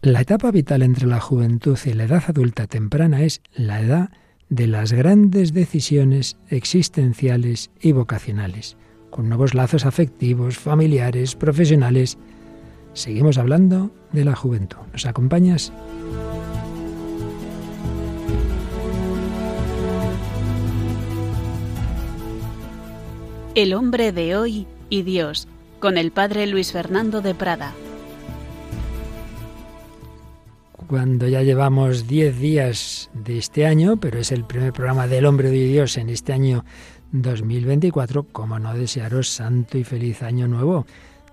La etapa vital entre la juventud y la edad adulta temprana es la edad de las grandes decisiones existenciales y vocacionales, con nuevos lazos afectivos, familiares, profesionales. Seguimos hablando de la juventud. ¿Nos acompañas? El hombre de hoy y Dios, con el padre Luis Fernando de Prada. Cuando ya llevamos 10 días de este año, pero es el primer programa del hombre de Dios en este año 2024, como no desearos santo y feliz año nuevo.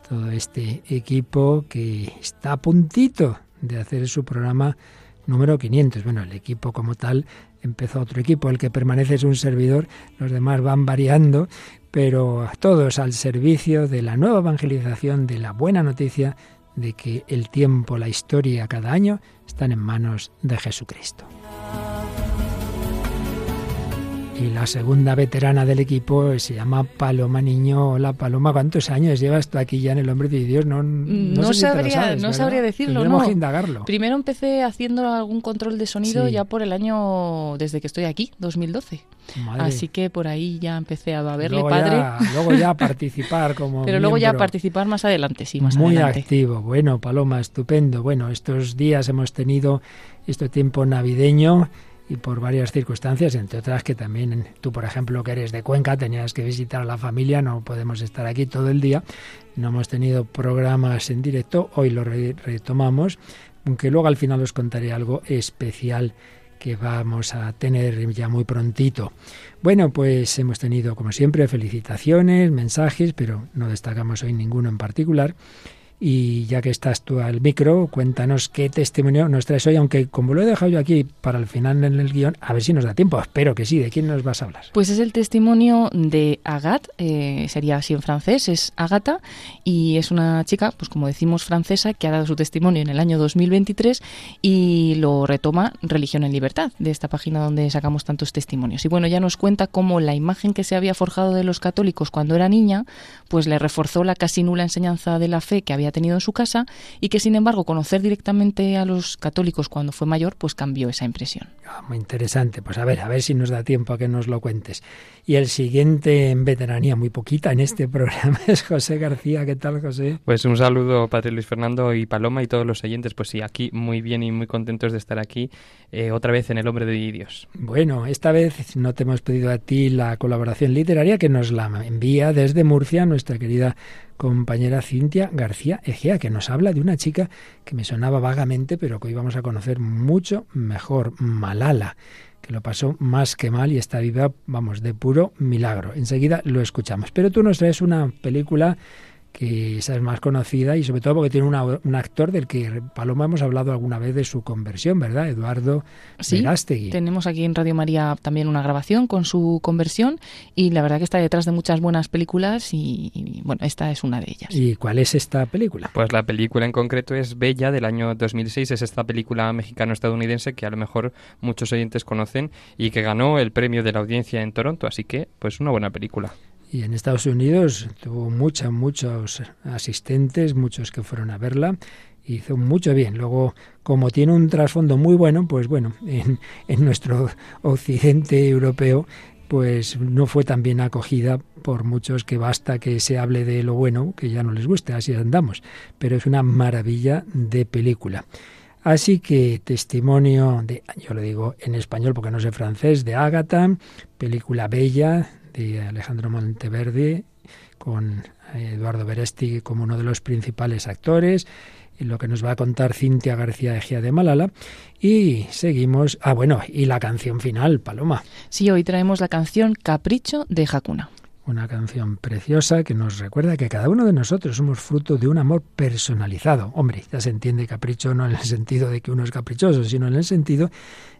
Todo este equipo que está a puntito de hacer su programa número 500. Bueno, el equipo como tal empezó otro equipo, el que permanece es un servidor, los demás van variando, pero todos al servicio de la nueva evangelización, de la buena noticia de que el tiempo, la historia cada año están en manos de Jesucristo. Y la segunda veterana del equipo se llama Paloma Niño. Hola Paloma, ¿cuántos años llevas tú aquí ya en el Hombre de Dios? No, no, sabría, no sabría decirlo, no. indagarlo. Primero empecé haciendo algún control de sonido ya por el año, desde que estoy aquí, 2012. Así que por ahí ya empecé a verle padre. luego ya a participar como Pero luego ya a participar más adelante, sí, más Muy adelante. activo. Bueno, Paloma, estupendo. Bueno, estos días hemos tenido este tiempo navideño y por varias circunstancias, entre otras que también tú, por ejemplo, que eres de Cuenca, tenías que visitar a la familia, no podemos estar aquí todo el día, no hemos tenido programas en directo, hoy lo retomamos, aunque luego al final os contaré algo especial que vamos a tener ya muy prontito. Bueno, pues hemos tenido, como siempre, felicitaciones, mensajes, pero no destacamos hoy ninguno en particular. Y ya que estás tú al micro, cuéntanos qué testimonio nos traes hoy, aunque como lo he dejado yo aquí para el final en el guion, a ver si nos da tiempo. Espero que sí. ¿De quién nos vas a hablar? Pues es el testimonio de Agathe, eh, sería así en francés, es Agata, y es una chica, pues como decimos, francesa, que ha dado su testimonio en el año 2023 y lo retoma Religión en Libertad, de esta página donde sacamos tantos testimonios. Y bueno, ya nos cuenta cómo la imagen que se había forjado de los católicos cuando era niña, pues le reforzó la casi nula enseñanza de la fe que había tenido en su casa y que sin embargo conocer directamente a los católicos cuando fue mayor pues cambió esa impresión. Ah, muy interesante, pues a ver, a ver si nos da tiempo a que nos lo cuentes. Y el siguiente en veteranía, muy poquita en este programa, es José García. ¿Qué tal, José? Pues un saludo, Padre Luis Fernando y Paloma y todos los oyentes. Pues sí, aquí muy bien y muy contentos de estar aquí eh, otra vez en El Hombre de Dios. Bueno, esta vez no te hemos pedido a ti la colaboración literaria que nos la envía desde Murcia nuestra querida compañera Cintia García Egea, que nos habla de una chica que me sonaba vagamente, pero que hoy vamos a conocer mucho mejor, Malala que lo pasó más que mal y está viva, vamos, de puro milagro. Enseguida lo escuchamos. Pero tú nos traes una película que esa es más conocida y sobre todo porque tiene un actor del que Paloma hemos hablado alguna vez de su conversión, ¿verdad? Eduardo sí, Tenemos aquí en Radio María también una grabación con su conversión y la verdad que está detrás de muchas buenas películas y, bueno, esta es una de ellas. ¿Y cuál es esta película? Pues la película en concreto es Bella del año 2006, es esta película mexicano-estadounidense que a lo mejor muchos oyentes conocen y que ganó el premio de la audiencia en Toronto, así que pues una buena película. Y en Estados Unidos tuvo muchos, muchos asistentes, muchos que fueron a verla. Hizo mucho bien. Luego, como tiene un trasfondo muy bueno, pues bueno, en, en nuestro occidente europeo, pues no fue tan bien acogida por muchos que basta que se hable de lo bueno, que ya no les guste, así andamos. Pero es una maravilla de película. Así que testimonio de, yo lo digo en español porque no sé francés, de Ágata, película bella de Alejandro Monteverde, con Eduardo Beresti como uno de los principales actores, y lo que nos va a contar Cintia García Egea de Malala. Y seguimos. Ah, bueno, y la canción final, Paloma. Sí, hoy traemos la canción Capricho de Hakuna. Una canción preciosa que nos recuerda que cada uno de nosotros somos fruto de un amor personalizado. Hombre, ya se entiende capricho no en el sentido de que uno es caprichoso, sino en el sentido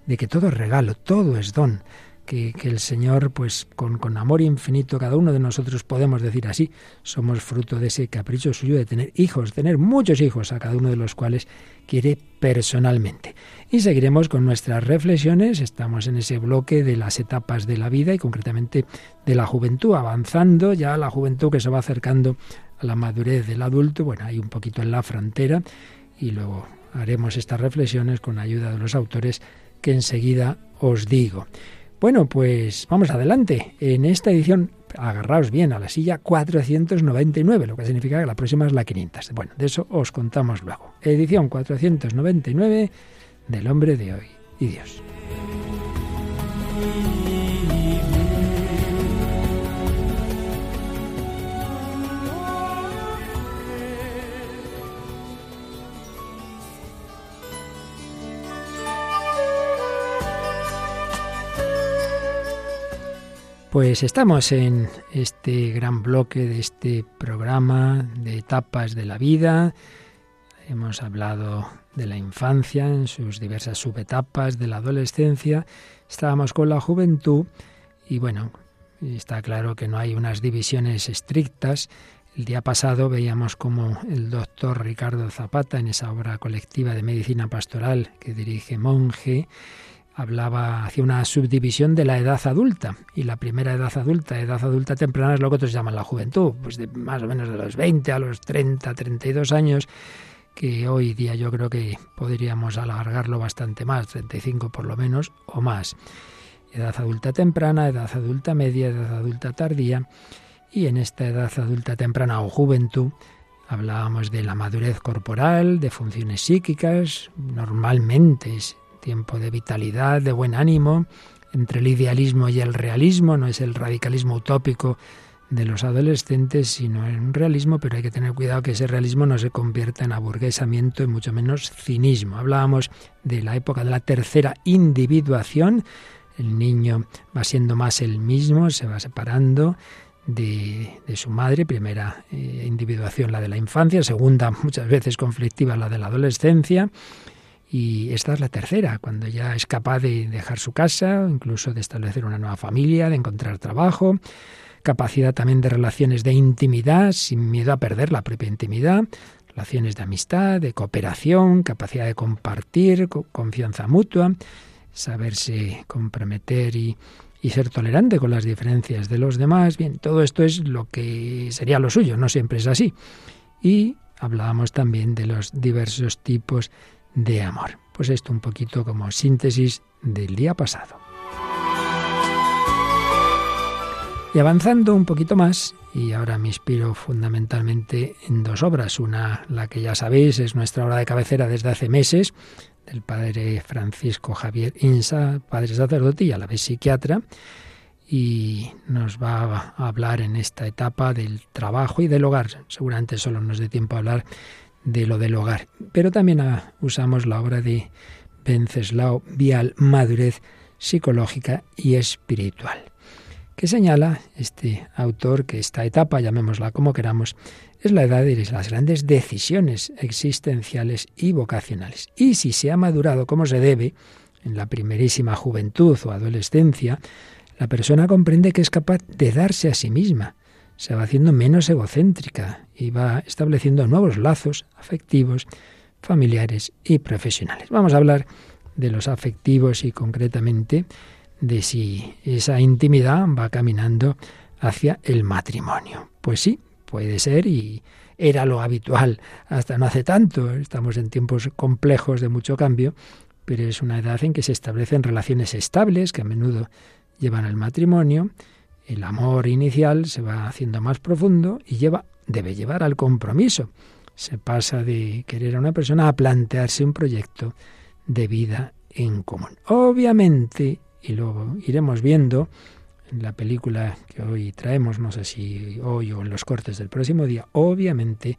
de que todo es regalo, todo es don que, el Señor, pues con, con, amor infinito, cada uno de nosotros podemos decir así, somos fruto de ese capricho suyo de tener hijos, tener muchos hijos, a cada uno de los cuales quiere personalmente. Y seguiremos con nuestras reflexiones, estamos en ese bloque de las etapas de la vida y concretamente de la juventud, avanzando ya la juventud que se va acercando a la madurez del adulto, bueno, hay un poquito en la frontera y luego haremos estas reflexiones con ayuda de los autores que enseguida os digo. Bueno, pues vamos adelante. En esta edición, agarraos bien a la silla 499, lo que significa que la próxima es la 500. Bueno, de eso os contamos luego. Edición 499 del hombre de hoy y Dios. Pues estamos en este gran bloque de este programa de etapas de la vida. Hemos hablado de la infancia en sus diversas subetapas, de la adolescencia. Estábamos con la juventud y bueno, está claro que no hay unas divisiones estrictas. El día pasado veíamos como el doctor Ricardo Zapata, en esa obra colectiva de medicina pastoral que dirige Monje, hablaba, hacía una subdivisión de la edad adulta. Y la primera edad adulta, edad adulta temprana, es lo que otros llaman la juventud, pues de más o menos de los 20 a los 30, 32 años, que hoy día yo creo que podríamos alargarlo bastante más, 35 por lo menos, o más. Edad adulta temprana, edad adulta media, edad adulta tardía. Y en esta edad adulta temprana o juventud, hablábamos de la madurez corporal, de funciones psíquicas, normalmente es tiempo de vitalidad, de buen ánimo, entre el idealismo y el realismo, no es el radicalismo utópico de los adolescentes, sino en un realismo, pero hay que tener cuidado que ese realismo no se convierta en aburguesamiento y mucho menos cinismo. Hablábamos de la época de la tercera individuación, el niño va siendo más el mismo, se va separando de, su madre, primera eh, individuación la de la infancia, segunda muchas veces conflictiva la de la adolescencia, y esta es la tercera, cuando ya es capaz de dejar su casa, incluso de establecer una nueva familia, de encontrar trabajo, capacidad también de relaciones de intimidad, sin miedo a perder la propia intimidad, relaciones de amistad, de cooperación, capacidad de compartir, confianza mutua, saberse comprometer y, y ser tolerante con las diferencias de los demás. Bien, todo esto es lo que sería lo suyo, no siempre es así. Y hablábamos también de los diversos tipos de amor. Pues esto un poquito como síntesis del día pasado. Y avanzando un poquito más, y ahora me inspiro fundamentalmente en dos obras. Una, la que ya sabéis, es nuestra obra de cabecera desde hace meses, del padre Francisco Javier Insa, padre sacerdote y a la vez psiquiatra, y nos va a hablar en esta etapa del trabajo y del hogar. Seguramente solo nos dé tiempo a hablar de lo del hogar. Pero también ah, usamos la obra de Venceslao Vial, Madurez psicológica y espiritual, que señala este autor que esta etapa, llamémosla como queramos, es la edad de las grandes decisiones existenciales y vocacionales. Y si se ha madurado como se debe, en la primerísima juventud o adolescencia, la persona comprende que es capaz de darse a sí misma, se va haciendo menos egocéntrica y va estableciendo nuevos lazos afectivos, familiares y profesionales. Vamos a hablar de los afectivos y concretamente de si esa intimidad va caminando hacia el matrimonio. Pues sí, puede ser y era lo habitual hasta no hace tanto. Estamos en tiempos complejos de mucho cambio, pero es una edad en que se establecen relaciones estables que a menudo llevan al matrimonio el amor inicial se va haciendo más profundo y lleva, debe llevar al compromiso. Se pasa de querer a una persona a plantearse un proyecto de vida en común. Obviamente, y luego iremos viendo en la película que hoy traemos, no sé si hoy o en los cortes del próximo día, obviamente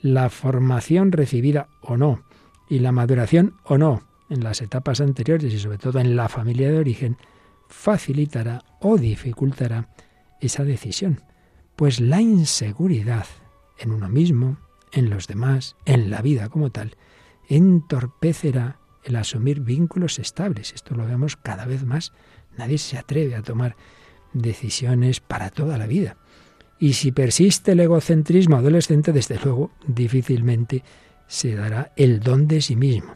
la formación recibida o no y la maduración o no en las etapas anteriores y sobre todo en la familia de origen facilitará o dificultará esa decisión, pues la inseguridad en uno mismo, en los demás, en la vida como tal, entorpecerá el asumir vínculos estables. Esto lo vemos cada vez más. Nadie se atreve a tomar decisiones para toda la vida. Y si persiste el egocentrismo adolescente, desde luego difícilmente se dará el don de sí mismo.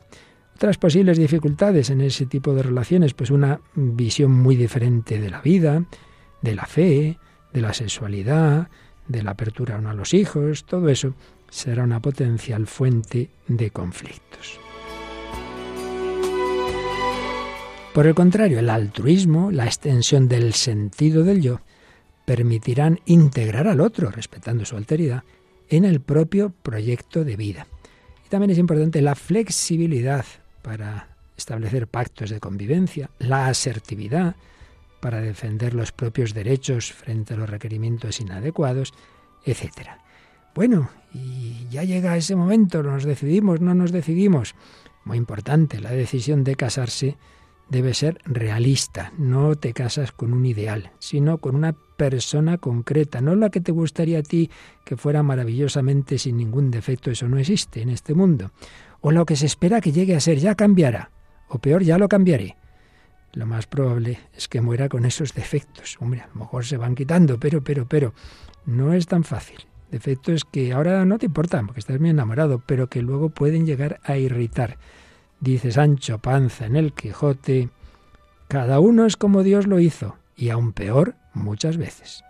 Otras posibles dificultades en ese tipo de relaciones, pues una visión muy diferente de la vida, de la fe, de la sexualidad, de la apertura a los hijos, todo eso será una potencial fuente de conflictos. Por el contrario, el altruismo, la extensión del sentido del yo, permitirán integrar al otro, respetando su alteridad, en el propio proyecto de vida. Y también es importante la flexibilidad, para establecer pactos de convivencia, la asertividad para defender los propios derechos frente a los requerimientos inadecuados, etc. Bueno, y ya llega ese momento, nos decidimos, no nos decidimos. Muy importante, la decisión de casarse debe ser realista. No te casas con un ideal, sino con una persona concreta, no la que te gustaría a ti que fuera maravillosamente sin ningún defecto, eso no existe en este mundo. O lo que se espera que llegue a ser, ya cambiará, o peor, ya lo cambiaré. Lo más probable es que muera con esos defectos. Hombre, a lo mejor se van quitando, pero, pero, pero, no es tan fácil. Defectos que ahora no te importan, porque estás muy enamorado, pero que luego pueden llegar a irritar. Dice Sancho Panza en el Quijote, cada uno es como Dios lo hizo, y aún peor muchas veces.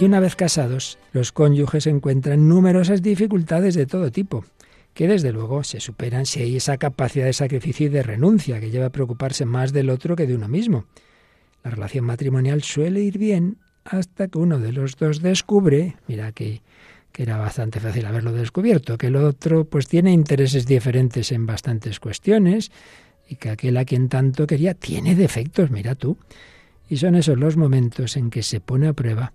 Y una vez casados, los cónyuges encuentran numerosas dificultades de todo tipo, que desde luego se superan si hay esa capacidad de sacrificio y de renuncia que lleva a preocuparse más del otro que de uno mismo. La relación matrimonial suele ir bien hasta que uno de los dos descubre, mira que que era bastante fácil haberlo descubierto, que el otro pues tiene intereses diferentes en bastantes cuestiones y que aquel a quien tanto quería tiene defectos, mira tú. Y son esos los momentos en que se pone a prueba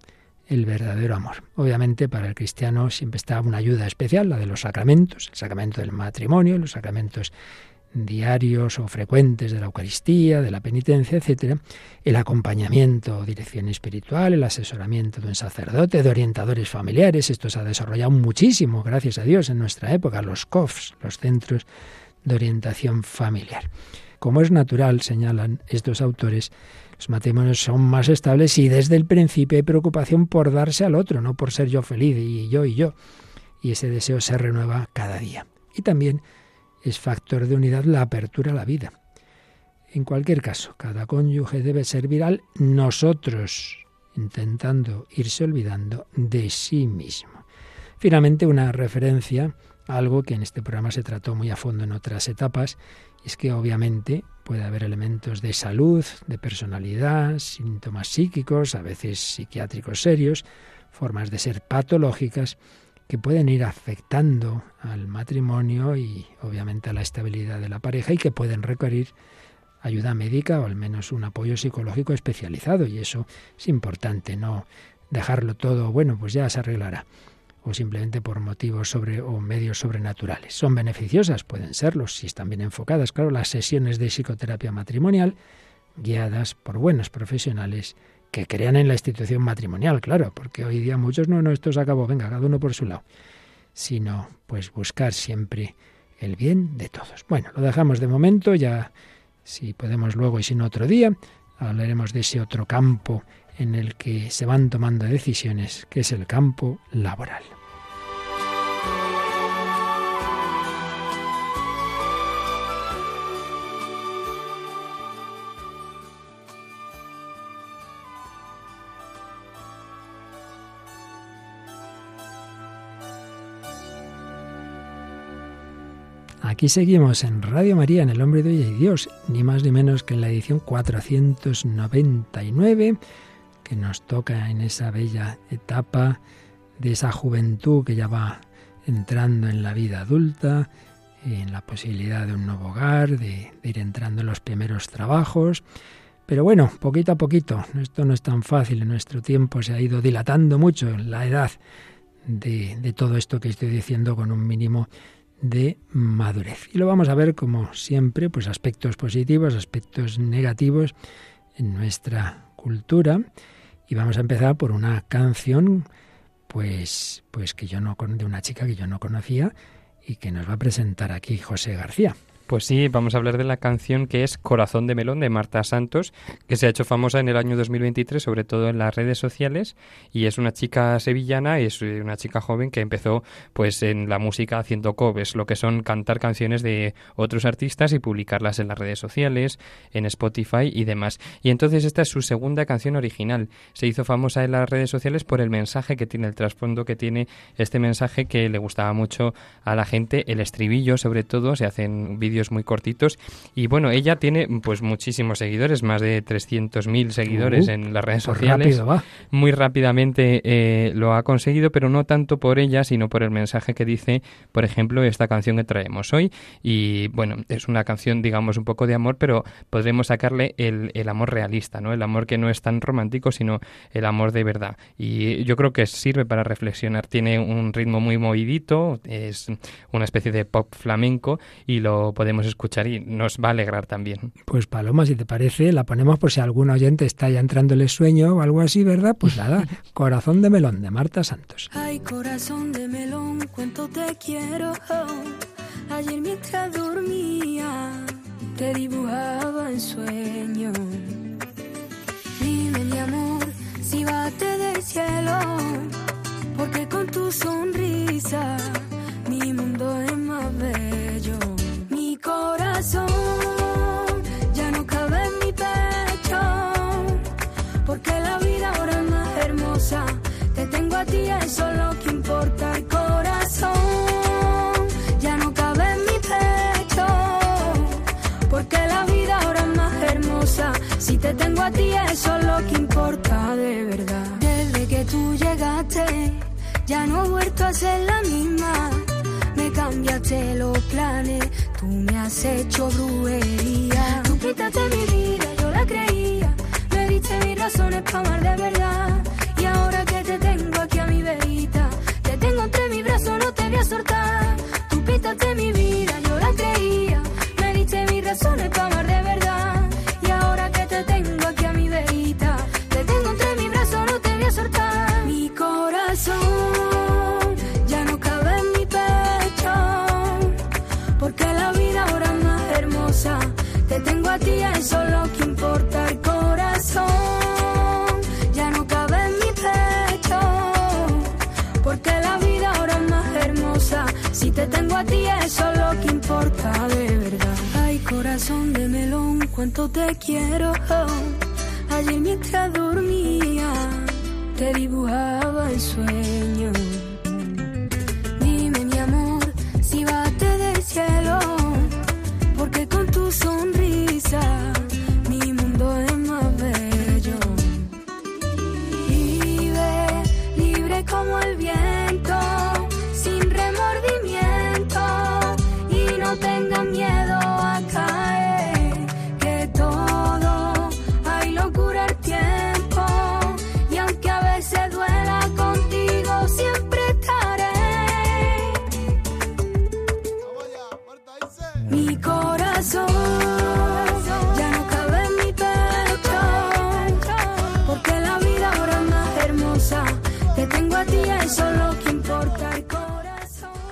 el verdadero amor. Obviamente para el cristiano siempre está una ayuda especial, la de los sacramentos, el sacramento del matrimonio, los sacramentos diarios o frecuentes de la Eucaristía, de la penitencia, etcétera, el acompañamiento, dirección espiritual, el asesoramiento de un sacerdote, de orientadores familiares, esto se ha desarrollado muchísimo, gracias a Dios, en nuestra época, los COFs, los centros de orientación familiar. Como es natural, señalan estos autores, los matrimonios son más estables y desde el principio hay preocupación por darse al otro, no por ser yo feliz y yo y yo. Y ese deseo se renueva cada día. Y también es factor de unidad la apertura a la vida. En cualquier caso, cada cónyuge debe servir al nosotros, intentando irse olvidando de sí mismo. Finalmente, una referencia a algo que en este programa se trató muy a fondo en otras etapas, es que obviamente puede haber elementos de salud, de personalidad, síntomas psíquicos, a veces psiquiátricos serios, formas de ser patológicas, que pueden ir afectando al matrimonio y obviamente a la estabilidad de la pareja y que pueden requerir ayuda médica o al menos un apoyo psicológico especializado. Y eso es importante, no dejarlo todo, bueno, pues ya se arreglará o simplemente por motivos sobre o medios sobrenaturales. Son beneficiosas, pueden serlo si están bien enfocadas, claro, las sesiones de psicoterapia matrimonial guiadas por buenos profesionales que crean en la institución matrimonial, claro, porque hoy día muchos no, no, esto se acabó, venga, cada uno por su lado, sino pues buscar siempre el bien de todos. Bueno, lo dejamos de momento, ya si podemos luego y si no otro día, hablaremos de ese otro campo en el que se van tomando decisiones, que es el campo laboral. Aquí seguimos en Radio María, en El Hombre de Hoy y Dios, ni más ni menos que en la edición 499, que nos toca en esa bella etapa de esa juventud que ya va entrando en la vida adulta, en la posibilidad de un nuevo hogar, de, ir entrando en los primeros trabajos. Pero bueno, poquito a poquito, esto no es tan fácil, en nuestro tiempo se ha ido dilatando mucho la edad de, de todo esto que estoy diciendo con un mínimo de madurez. Y lo vamos a ver como siempre, pues aspectos positivos, aspectos negativos en nuestra cultura. Y vamos a empezar por una canción, pues, pues que yo no de una chica que yo no conocía y que nos va a presentar aquí José García. Pues sí, vamos a hablar de la canción que es Corazón de Melón de Marta Santos, que se ha hecho famosa en el año 2023, sobre todo en las redes sociales, y es una chica sevillana, es una chica joven que empezó pues en la música haciendo covers, lo que son cantar canciones de otros artistas y publicarlas en las redes sociales, en Spotify y demás. Y entonces esta es su segunda canción original. Se hizo famosa en las redes sociales por el mensaje que tiene, el trasfondo que tiene este mensaje que le gustaba mucho a la gente, el estribillo sobre todo, se hacen vídeos muy cortitos. Y bueno, ella tiene pues muchísimos seguidores, más de 300.000 seguidores uh, en las redes pues sociales. Muy rápidamente eh, lo ha conseguido, pero no tanto por ella, sino por el mensaje que dice, por ejemplo, esta canción que traemos hoy. Y bueno, es una canción, digamos, un poco de amor, pero podremos sacarle el, el amor realista, ¿no? El amor que no es tan romántico, sino el amor de verdad. Y yo creo que sirve para reflexionar. Tiene un ritmo muy movidito, es una especie de pop flamenco y lo podemos podemos escuchar y nos va a alegrar también. Pues Paloma, si te parece, la ponemos por si algún oyente está ya entrándole sueño o algo así, ¿verdad? Pues nada, Corazón de Melón de Marta Santos. Ay, corazón de melón, cuánto te quiero. Ayer mientras dormía, te dibujaba en sueño. Dime, mi amor, si bate del cielo, porque con tu sonrisa mi mundo es más bello corazón ya no cabe en mi pecho, porque la vida ahora es más hermosa. Te tengo a ti, eso es lo que importa. El corazón ya no cabe en mi pecho, porque la vida ahora es más hermosa. Si te tengo a ti, eso es lo que importa de verdad. Desde que tú llegaste, ya no he vuelto a ser la misma me cambiaste los planes, tú me has hecho brujería. Tú quitaste mi vida, yo la creía, me diste mis razones para amar de verdad. Y ahora que te tengo aquí a mi verita, te tengo entre mis brazos, no te voy a soltar. Tú quitaste mi vida, yo la creía, me diste mis razones para amar de verdad. Cuánto te quiero. Ayer mientras dormía, te dibujaba el sueño.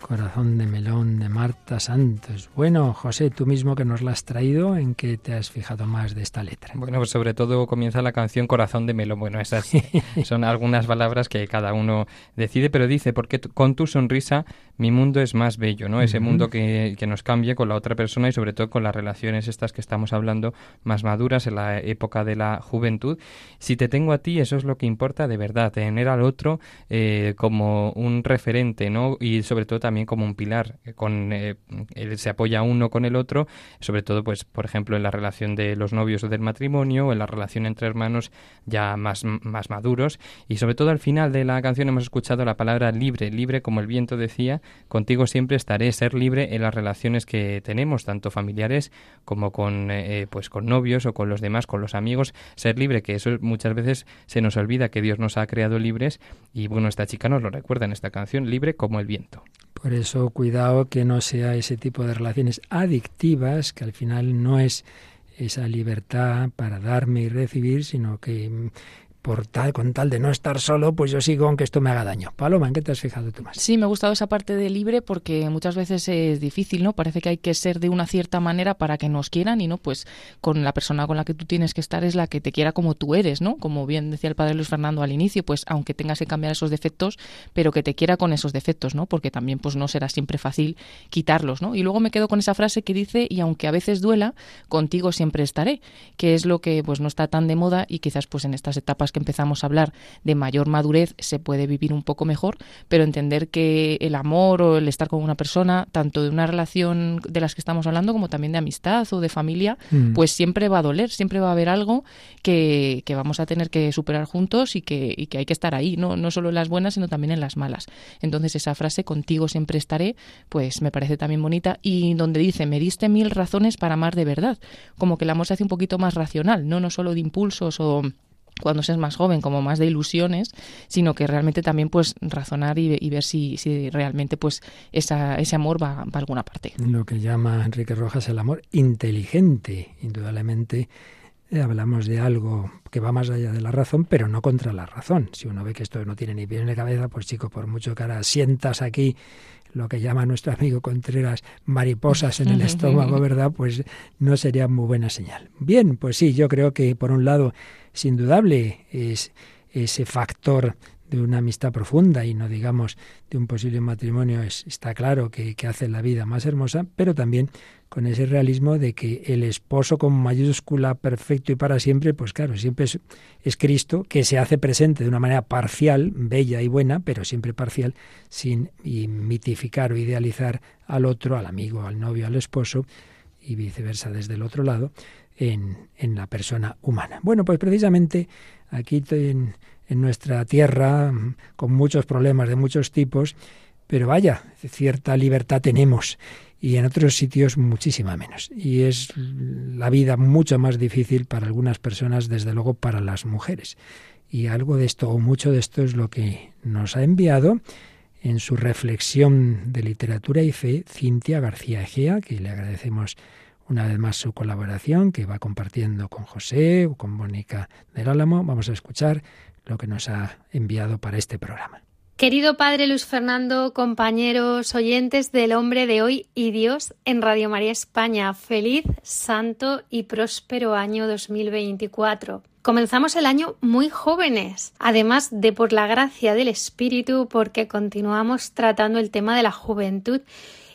Corazón de melón de Marta Santos. Bueno, José, tú mismo que nos la has traído, ¿en qué te has fijado más de esta letra? Bueno, pues sobre todo comienza la canción Corazón de melón. Bueno, esas son algunas palabras que cada uno decide, pero dice, porque con tu sonrisa mi mundo es más bello, ¿no? Ese mundo que, que nos cambie con la otra persona y sobre todo con las relaciones estas que estamos hablando más maduras en la época de la juventud. Si te tengo a ti, eso es lo que importa de verdad, tener al otro eh, como un referente, ¿no? Y sobre todo también como un pilar, eh, con eh, se apoya uno con el otro, sobre todo, pues, por ejemplo, en la relación de los novios o del matrimonio, o en la relación entre hermanos ya más, más maduros, y sobre todo al final de la canción hemos escuchado la palabra libre, libre como el viento decía, contigo siempre estaré, ser libre en las relaciones que tenemos, tanto familiares como con, eh, pues, con novios o con los demás, con los amigos, ser libre, que eso muchas veces se nos olvida que Dios nos ha creado libres, y bueno, esta chica nos lo recuerda en esta canción, libre como el viento. Por eso cuidado que no sea ese tipo de relaciones adictivas, que al final no es esa libertad para darme y recibir, sino que por tal, con tal de no estar solo, pues yo sigo aunque esto me haga daño. Paloma, ¿en qué te has fijado tú más? Sí, me ha gustado esa parte de libre porque muchas veces es difícil, ¿no? Parece que hay que ser de una cierta manera para que nos quieran y no, pues con la persona con la que tú tienes que estar es la que te quiera como tú eres, ¿no? Como bien decía el padre Luis Fernando al inicio, pues aunque tengas que cambiar esos defectos, pero que te quiera con esos defectos, ¿no? Porque también pues no será siempre fácil quitarlos, ¿no? Y luego me quedo con esa frase que dice, y aunque a veces duela, contigo siempre estaré, que es lo que pues no está tan de moda y quizás pues en estas etapas que empezamos a hablar de mayor madurez se puede vivir un poco mejor, pero entender que el amor o el estar con una persona, tanto de una relación de las que estamos hablando como también de amistad o de familia, mm. pues siempre va a doler, siempre va a haber algo que, que vamos a tener que superar juntos y que, y que hay que estar ahí, ¿no? no solo en las buenas, sino también en las malas. Entonces esa frase, contigo siempre estaré, pues me parece también bonita y donde dice, me diste mil razones para amar de verdad, como que el amor se hace un poquito más racional, no, no solo de impulsos o cuando seas más joven, como más de ilusiones, sino que realmente también pues razonar y, ver si, si, realmente pues esa, ese amor va, va, a alguna parte. Lo que llama Enrique Rojas el amor inteligente, indudablemente eh, hablamos de algo que va más allá de la razón, pero no contra la razón. Si uno ve que esto no tiene ni pie ni cabeza, pues chico, por mucho que ahora sientas aquí lo que llama nuestro amigo Contreras mariposas en el estómago, ¿verdad? Pues no sería muy buena señal. Bien, pues sí, yo creo que por un lado es indudable es ese factor de una amistad profunda y no digamos de un posible matrimonio es, está claro que, que hace la vida más hermosa, pero también con ese realismo de que el esposo con mayúscula perfecto y para siempre, pues claro, siempre es, es, Cristo, que se hace presente de una manera parcial, bella y buena, pero siempre parcial, sin mitificar o idealizar al otro, al amigo, al novio, al esposo, y viceversa desde el otro lado, en, en la persona humana. Bueno, pues precisamente aquí en, en nuestra tierra, con muchos problemas de muchos tipos, pero vaya, cierta libertad tenemos y en otros sitios muchísima menos. Y es la vida mucho más difícil para algunas personas, desde luego para las mujeres. Y algo de esto, o mucho de esto, es lo que nos ha enviado en su reflexión de literatura y fe Cintia García Egea, que le agradecemos una vez más su colaboración, que va compartiendo con José o con Mónica del Álamo. Vamos a escuchar lo que nos ha enviado para este programa. Querido Padre Luis Fernando, compañeros oyentes del Hombre de Hoy y Dios en Radio María España, feliz, santo y próspero año 2024. Comenzamos el año muy jóvenes, además de por la gracia del Espíritu, porque continuamos tratando el tema de la juventud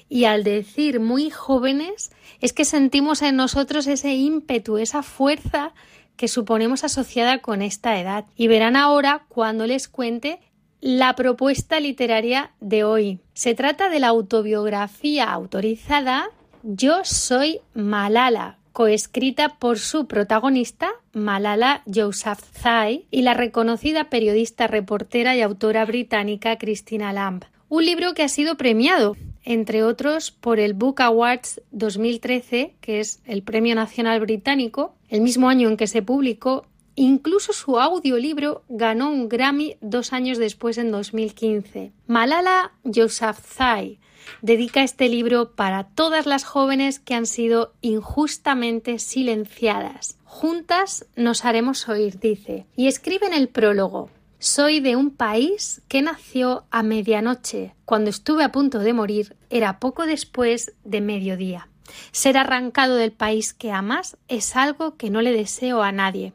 y al decir muy jóvenes es que sentimos en nosotros ese ímpetu, esa fuerza que suponemos asociada con esta edad. Y verán ahora cuando les cuente la propuesta literaria de hoy. Se trata de la autobiografía autorizada Yo soy Malala, coescrita por su protagonista, Malala Yousafzai, y la reconocida periodista, reportera y autora británica Christina Lamb. Un libro que ha sido premiado, entre otros, por el Book Awards 2013, que es el Premio Nacional Británico, el mismo año en que se publicó Incluso su audiolibro ganó un Grammy dos años después, en 2015. Malala Yousafzai dedica este libro para todas las jóvenes que han sido injustamente silenciadas. Juntas nos haremos oír, dice, y escribe en el prólogo. Soy de un país que nació a medianoche. Cuando estuve a punto de morir era poco después de mediodía. Ser arrancado del país que amas es algo que no le deseo a nadie.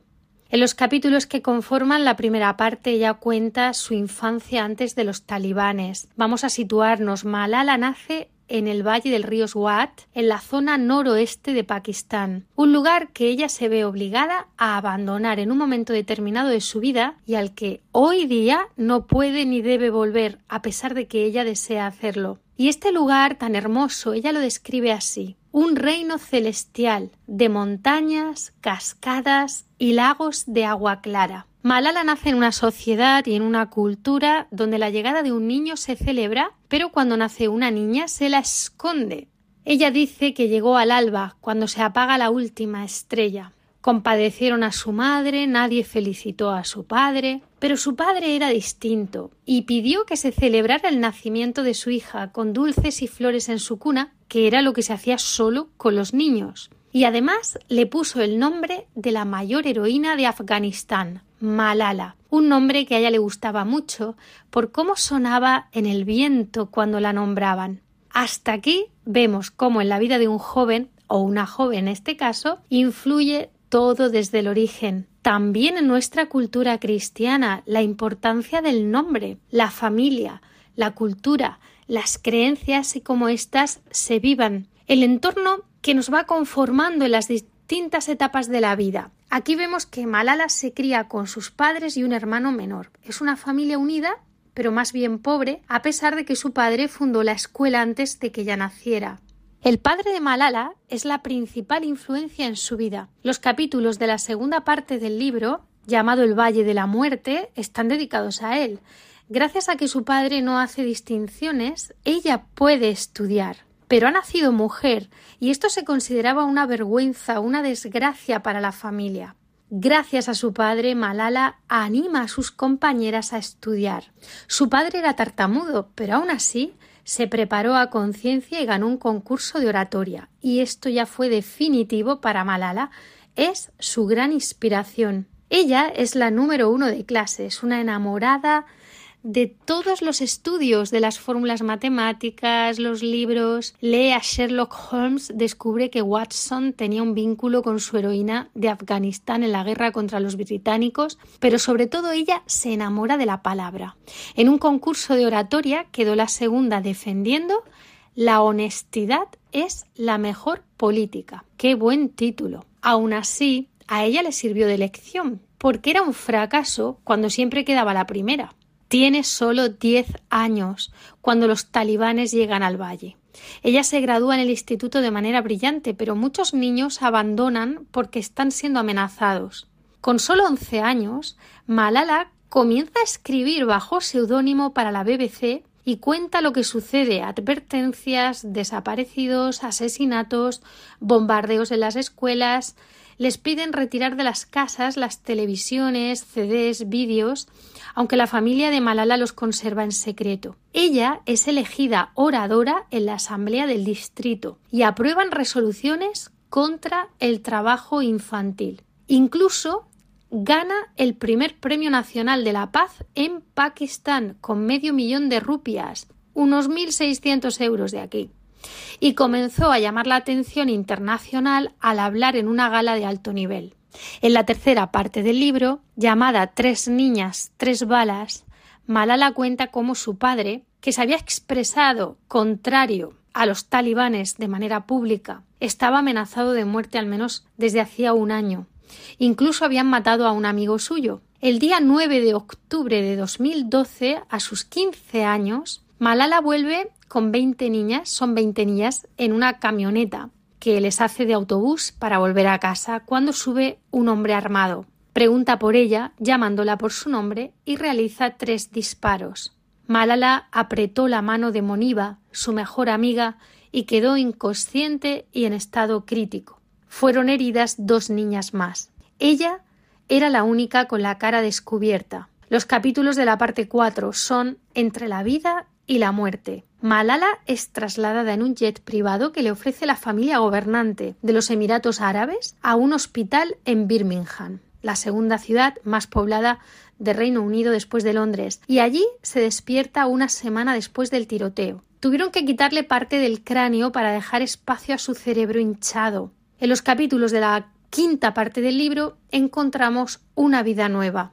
En los capítulos que conforman la primera parte ella cuenta su infancia antes de los talibanes. Vamos a situarnos. Malala nace en el valle del río Swat, en la zona noroeste de Pakistán, un lugar que ella se ve obligada a abandonar en un momento determinado de su vida y al que hoy día no puede ni debe volver, a pesar de que ella desea hacerlo. Y este lugar tan hermoso, ella lo describe así un reino celestial de montañas, cascadas y lagos de agua clara. Malala nace en una sociedad y en una cultura donde la llegada de un niño se celebra, pero cuando nace una niña se la esconde. Ella dice que llegó al alba, cuando se apaga la última estrella. Compadecieron a su madre, nadie felicitó a su padre, pero su padre era distinto y pidió que se celebrara el nacimiento de su hija con dulces y flores en su cuna, que era lo que se hacía solo con los niños. Y además le puso el nombre de la mayor heroína de Afganistán, Malala, un nombre que a ella le gustaba mucho por cómo sonaba en el viento cuando la nombraban. Hasta aquí vemos cómo en la vida de un joven, o una joven en este caso, influye todo desde el origen. También en nuestra cultura cristiana, la importancia del nombre, la familia, la cultura, las creencias y cómo éstas se vivan, el entorno que nos va conformando en las distintas etapas de la vida. Aquí vemos que Malala se cría con sus padres y un hermano menor. Es una familia unida, pero más bien pobre, a pesar de que su padre fundó la escuela antes de que ella naciera. El padre de Malala es la principal influencia en su vida. Los capítulos de la segunda parte del libro, llamado El Valle de la Muerte, están dedicados a él. Gracias a que su padre no hace distinciones, ella puede estudiar. Pero ha nacido mujer y esto se consideraba una vergüenza, una desgracia para la familia. Gracias a su padre, Malala anima a sus compañeras a estudiar. Su padre era tartamudo, pero aún así se preparó a conciencia y ganó un concurso de oratoria. Y esto ya fue definitivo para Malala. Es su gran inspiración. Ella es la número uno de clase, es una enamorada de todos los estudios de las fórmulas matemáticas, los libros, lee a Sherlock Holmes, descubre que Watson tenía un vínculo con su heroína de Afganistán en la guerra contra los británicos, pero sobre todo ella se enamora de la palabra. En un concurso de oratoria quedó la segunda defendiendo La honestidad es la mejor política. Qué buen título. Aún así, a ella le sirvió de lección, porque era un fracaso cuando siempre quedaba la primera. Tiene solo 10 años cuando los talibanes llegan al valle. Ella se gradúa en el instituto de manera brillante, pero muchos niños abandonan porque están siendo amenazados. Con solo 11 años, Malala comienza a escribir bajo seudónimo para la BBC y cuenta lo que sucede, advertencias, desaparecidos, asesinatos, bombardeos en las escuelas, les piden retirar de las casas las televisiones, CDs, vídeos, aunque la familia de Malala los conserva en secreto. Ella es elegida oradora en la Asamblea del Distrito y aprueban resoluciones contra el trabajo infantil. Incluso gana el primer Premio Nacional de la Paz en Pakistán con medio millón de rupias, unos 1.600 euros de aquí y comenzó a llamar la atención internacional al hablar en una gala de alto nivel. En la tercera parte del libro, llamada Tres niñas, tres balas, Malala cuenta cómo su padre, que se había expresado contrario a los talibanes de manera pública, estaba amenazado de muerte al menos desde hacía un año. Incluso habían matado a un amigo suyo. El día 9 de octubre de 2012, a sus 15 años, Malala vuelve con 20 niñas, son 20 niñas, en una camioneta que les hace de autobús para volver a casa cuando sube un hombre armado. Pregunta por ella, llamándola por su nombre, y realiza tres disparos. Malala apretó la mano de Moniba, su mejor amiga, y quedó inconsciente y en estado crítico. Fueron heridas dos niñas más. Ella era la única con la cara descubierta. Los capítulos de la parte 4 son Entre la vida y la muerte. Malala es trasladada en un jet privado que le ofrece la familia gobernante de los Emiratos Árabes a un hospital en Birmingham, la segunda ciudad más poblada de Reino Unido después de Londres, y allí se despierta una semana después del tiroteo. Tuvieron que quitarle parte del cráneo para dejar espacio a su cerebro hinchado. En los capítulos de la quinta parte del libro encontramos una vida nueva.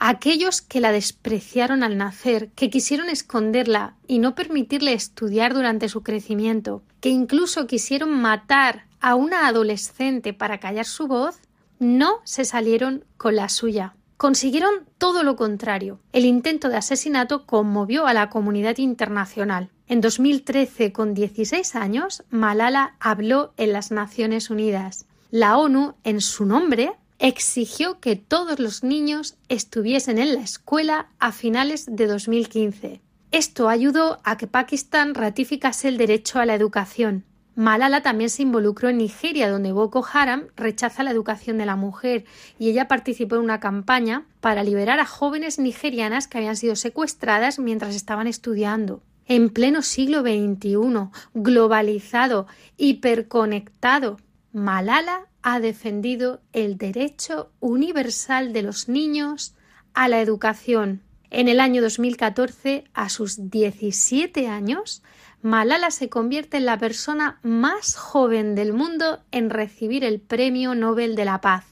Aquellos que la despreciaron al nacer, que quisieron esconderla y no permitirle estudiar durante su crecimiento, que incluso quisieron matar a una adolescente para callar su voz, no se salieron con la suya. Consiguieron todo lo contrario. El intento de asesinato conmovió a la comunidad internacional. En 2013, con 16 años, Malala habló en las Naciones Unidas la ONU, en su nombre, exigió que todos los niños estuviesen en la escuela a finales de 2015. Esto ayudó a que Pakistán ratificase el derecho a la educación. Malala también se involucró en Nigeria, donde Boko Haram rechaza la educación de la mujer y ella participó en una campaña para liberar a jóvenes nigerianas que habían sido secuestradas mientras estaban estudiando. En pleno siglo XXI, globalizado, hiperconectado, Malala ha defendido el derecho universal de los niños a la educación. En el año 2014, a sus 17 años, Malala se convierte en la persona más joven del mundo en recibir el Premio Nobel de la Paz.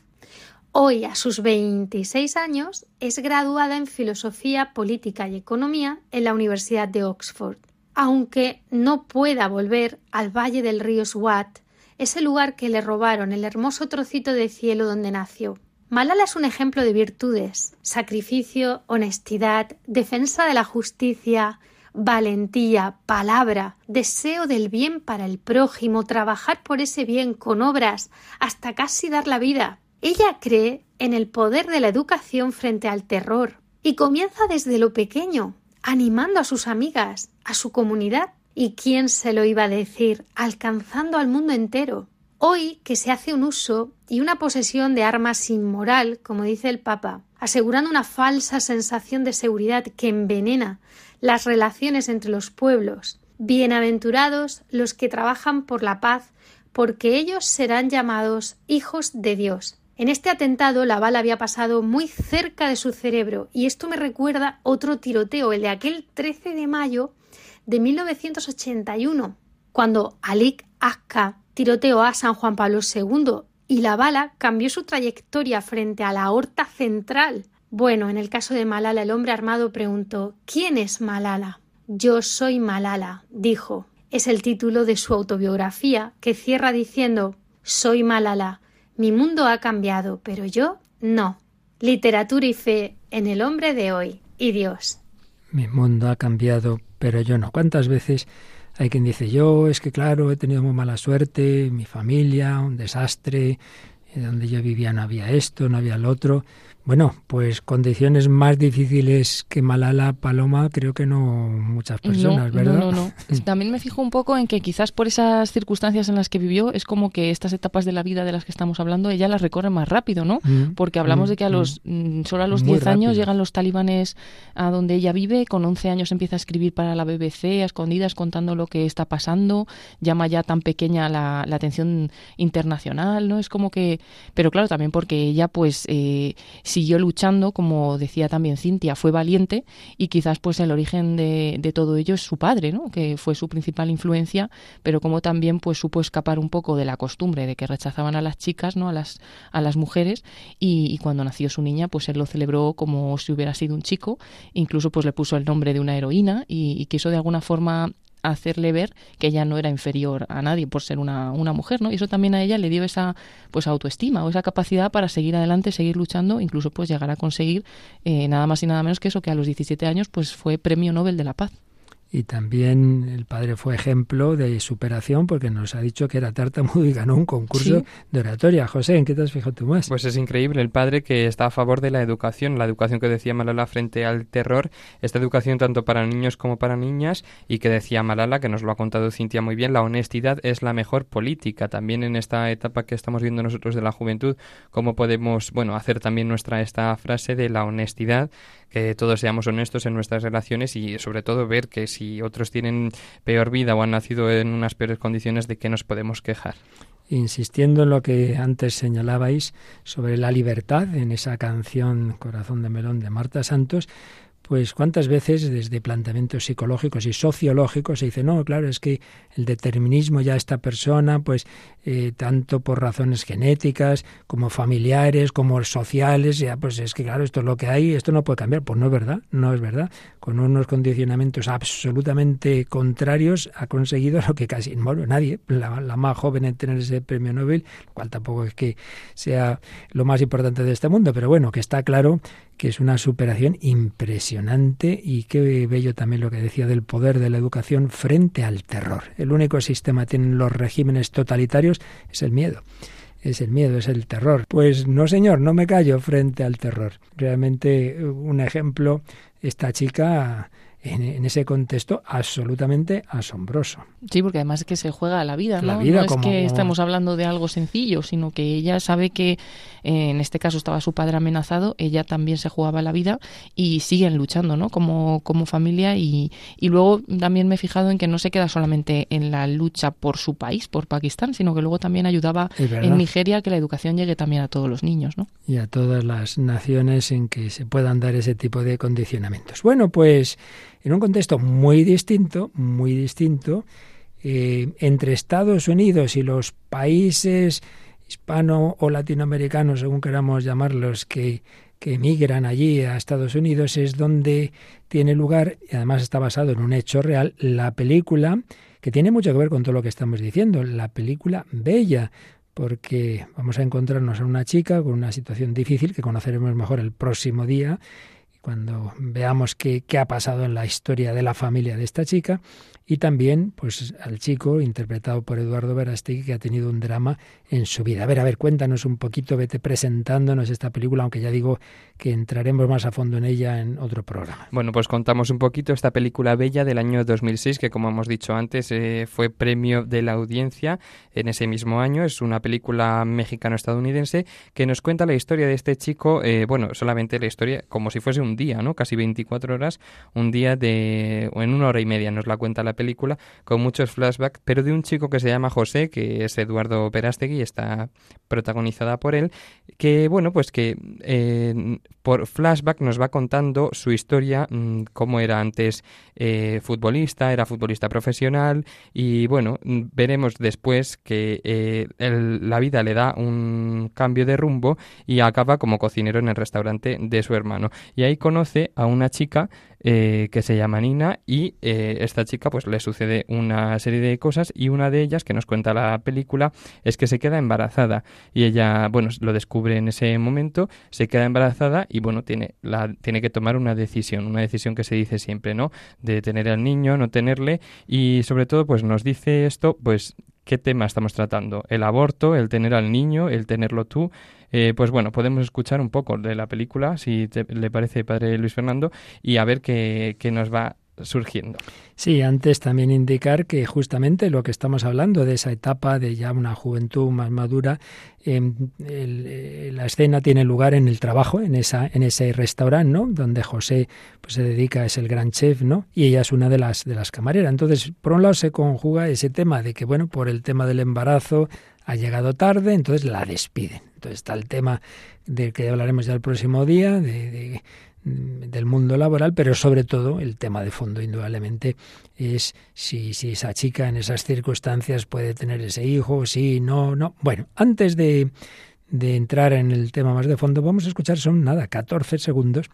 Hoy, a sus 26 años, es graduada en Filosofía, Política y Economía en la Universidad de Oxford. Aunque no pueda volver al Valle del río Swat, ese lugar que le robaron, el hermoso trocito de cielo donde nació. Malala es un ejemplo de virtudes, sacrificio, honestidad, defensa de la justicia, valentía, palabra, deseo del bien para el prójimo, trabajar por ese bien con obras, hasta casi dar la vida. Ella cree en el poder de la educación frente al terror y comienza desde lo pequeño, animando a sus amigas, a su comunidad. ¿Y quién se lo iba a decir? alcanzando al mundo entero. Hoy que se hace un uso y una posesión de armas inmoral, como dice el Papa, asegurando una falsa sensación de seguridad que envenena las relaciones entre los pueblos. Bienaventurados los que trabajan por la paz, porque ellos serán llamados hijos de Dios. En este atentado la bala había pasado muy cerca de su cerebro y esto me recuerda otro tiroteo, el de aquel 13 de mayo de 1981, cuando Alik Akka tiroteó a San Juan Pablo II y la bala cambió su trayectoria frente a la aorta central. Bueno, en el caso de Malala, el hombre armado preguntó ¿Quién es Malala? Yo soy Malala, dijo. Es el título de su autobiografía, que cierra diciendo Soy Malala. Mi mundo ha cambiado, pero yo no. Literatura y fe en el hombre de hoy y Dios. Mi mundo ha cambiado, pero yo no. ¿Cuántas veces hay quien dice yo es que claro, he tenido muy mala suerte, mi familia, un desastre, donde yo vivía no había esto, no había lo otro. Bueno, pues condiciones más difíciles que Malala Paloma, creo que no muchas personas, ¿verdad? No, no, no. También me fijo un poco en que quizás por esas circunstancias en las que vivió, es como que estas etapas de la vida de las que estamos hablando, ella las recorre más rápido, ¿no? Mm, Porque hablamos mm, de que a los mm. solo a los 10 años llegan los talibanes a donde ella vive, con 11 años empieza a escribir para la BBC a escondidas contando lo que está pasando, llama ya tan pequeña la, atención internacional, ¿no? Es como que... Pero claro, también porque ella pues... Eh, siguió luchando, como decía también Cintia, fue valiente y quizás pues el origen de, de, todo ello es su padre, ¿no? que fue su principal influencia, pero como también pues supo escapar un poco de la costumbre de que rechazaban a las chicas, ¿no? a las, a las mujeres y, cuando nació su niña pues él lo celebró como si hubiera sido un chico, incluso pues le puso el nombre de una heroína y, y quiso de alguna forma hacerle ver que ella no era inferior a nadie por ser una, una mujer, ¿no? Y eso también a ella le dio esa pues autoestima o esa capacidad para seguir adelante, seguir luchando, incluso pues llegar a conseguir eh, nada más y nada menos que eso, que a los 17 años pues fue Premio Nobel de la Paz y también el padre fue ejemplo de superación porque nos ha dicho que era tartamudo y ganó un concurso de oratoria. José, ¿en qué te has fijado tú más? Pues es increíble el padre que está a favor de la educación, la educación que decía Malala frente al terror, esta educación tanto para niños como para niñas y que decía Malala, que nos lo ha contado Cintia muy bien, la honestidad es la mejor política. También en esta etapa que estamos viendo nosotros de la juventud, cómo podemos, bueno, hacer también nuestra esta frase de la honestidad que todos seamos honestos en nuestras relaciones y sobre todo ver que si otros tienen peor vida o han nacido en unas peores condiciones, de qué nos podemos quejar. Insistiendo en lo que antes señalabais sobre la libertad en esa canción Corazón de Melón de Marta Santos, pues cuántas veces desde planteamientos psicológicos y sociológicos se dice, no, claro, es que el determinismo ya esta persona, pues eh, tanto por razones genéticas como familiares, como sociales, ya pues es que claro, esto es lo que hay, esto no puede cambiar. Pues no es verdad, no es verdad. Con unos condicionamientos absolutamente contrarios ha conseguido lo que casi, bueno, nadie, la, la más joven en tener ese premio Nobel, cual tampoco es que sea lo más importante de este mundo, pero bueno, que está claro que es una superación impresionante y qué bello también lo que decía del poder de la educación frente al terror. El único sistema que tienen los regímenes totalitarios es el miedo. Es el miedo, es el terror. Pues no, señor, no me callo frente al terror. Realmente un ejemplo, esta chica en, ese contexto absolutamente asombroso. Sí, porque además es que se juega la vida, ¿no? La vida no es que estamos hablando de algo sencillo, sino que ella sabe que eh, en este caso estaba su padre amenazado, ella también se jugaba la vida y siguen luchando, ¿no? Como, como familia y, y luego también me he fijado en que no se queda solamente en la lucha por su país, por Pakistán, sino que luego también ayudaba en Nigeria a que la educación llegue también a todos los niños, ¿no? Y a todas las naciones en que se puedan dar ese tipo de condicionamientos. Bueno, pues en un contexto muy distinto, muy distinto, eh, entre Estados Unidos y los países hispano o latinoamericanos, según queramos llamarlos, que, que emigran allí a Estados Unidos, es donde tiene lugar, y además está basado en un hecho real, la película que tiene mucho que ver con todo lo que estamos diciendo, la película Bella, porque vamos a encontrarnos a una chica con una situación difícil que conoceremos mejor el próximo día cuando veamos qué, qué, ha pasado en la historia de la familia de esta chica y también pues al chico interpretado por Eduardo Verástegui que ha tenido un drama en su vida. A ver, a ver, cuéntanos un poquito, vete presentándonos esta película, aunque ya digo que entraremos más a fondo en ella en otro programa. Bueno, pues contamos un poquito esta película bella del año 2006 que como hemos dicho antes eh, fue premio de la audiencia en ese mismo año. Es una película mexicano-estadounidense que nos cuenta la historia de este chico, eh, bueno, solamente la historia como si fuese día, ¿no? Casi 24 horas, un día de... o en una hora y media nos la cuenta la película, con muchos flashbacks, pero de un chico que se llama José, que es Eduardo Perástegui, está protagonizada por él, que, bueno, pues que eh, por flashback nos va contando su historia, mm, cómo era antes eh, futbolista, era futbolista profesional, y bueno, veremos después que eh, la vida le da un cambio de rumbo y acaba como cocinero en el restaurante de su hermano. Y ahí conoce a una chica eh, que se llama Nina y eh, esta chica pues le sucede una serie de cosas y una de ellas que nos cuenta la película es que se queda embarazada. Y ella bueno lo descubre en ese momento se queda embarazada y bueno tiene la tiene que tomar una decisión una decisión que se dice siempre no de tener al niño no tenerle y sobre todo pues nos dice esto pues qué tema estamos tratando. El aborto el tener al niño el tenerlo tú. Eh, pues bueno, podemos escuchar un poco de la película, si le parece, padre Luis Fernando, y a ver qué, qué nos va surgiendo. Sí, antes también indicar que justamente lo que estamos hablando de esa etapa de ya una juventud más madura, em, eh, la escena tiene lugar en el trabajo, en esa en ese restaurante, ¿no? Donde José pues se dedica es el gran chef, ¿no? Y ella es una de las de las camareras. Entonces, por un lado se conjuga ese tema de que bueno, por el tema del embarazo ha llegado tarde, entonces la despiden. Entonces está el tema del que hablaremos ya el próximo día, de, del mundo laboral, pero sobre todo el tema de fondo, indudablemente, es si, si esa chica en esas circunstancias puede tener ese hijo, sí, no, no. Bueno, antes de, de entrar en el tema más de fondo, vamos a escuchar, son nada, 14 segundos,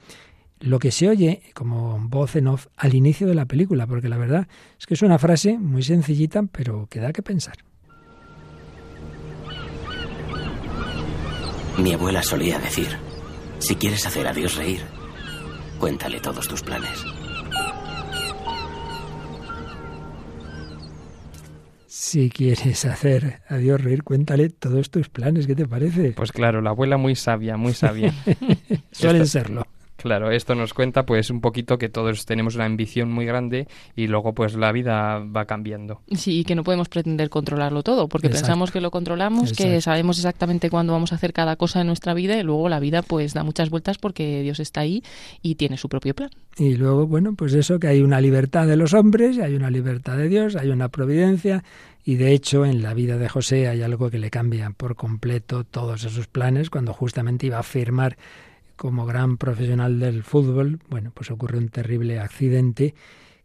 lo que se oye como voz en off al inicio de la película, porque la verdad es que es una frase muy sencillita, pero que da que pensar. Mi abuela solía decir, si quieres hacer a Dios reír, cuéntale todos tus planes. Si quieres hacer a Dios reír, cuéntale todos tus planes. ¿Qué te parece? Pues claro, la abuela muy sabia, muy sabia. Suelen serlo. Claro, esto nos cuenta pues un poquito que todos tenemos una ambición muy grande y luego pues la vida va cambiando. Sí, y que no podemos pretender controlarlo todo, porque pensamos que lo controlamos, que sabemos exactamente cuándo vamos a hacer cada cosa en nuestra vida y luego la vida pues da muchas vueltas porque Dios está ahí y tiene su propio plan. Y luego, bueno, pues eso, que hay una libertad de los hombres, hay una libertad de Dios, hay una providencia, y de hecho, en la vida de José hay algo que le cambia por completo todos esos planes cuando justamente iba a firmar como gran profesional del fútbol, bueno, pues ocurre un terrible accidente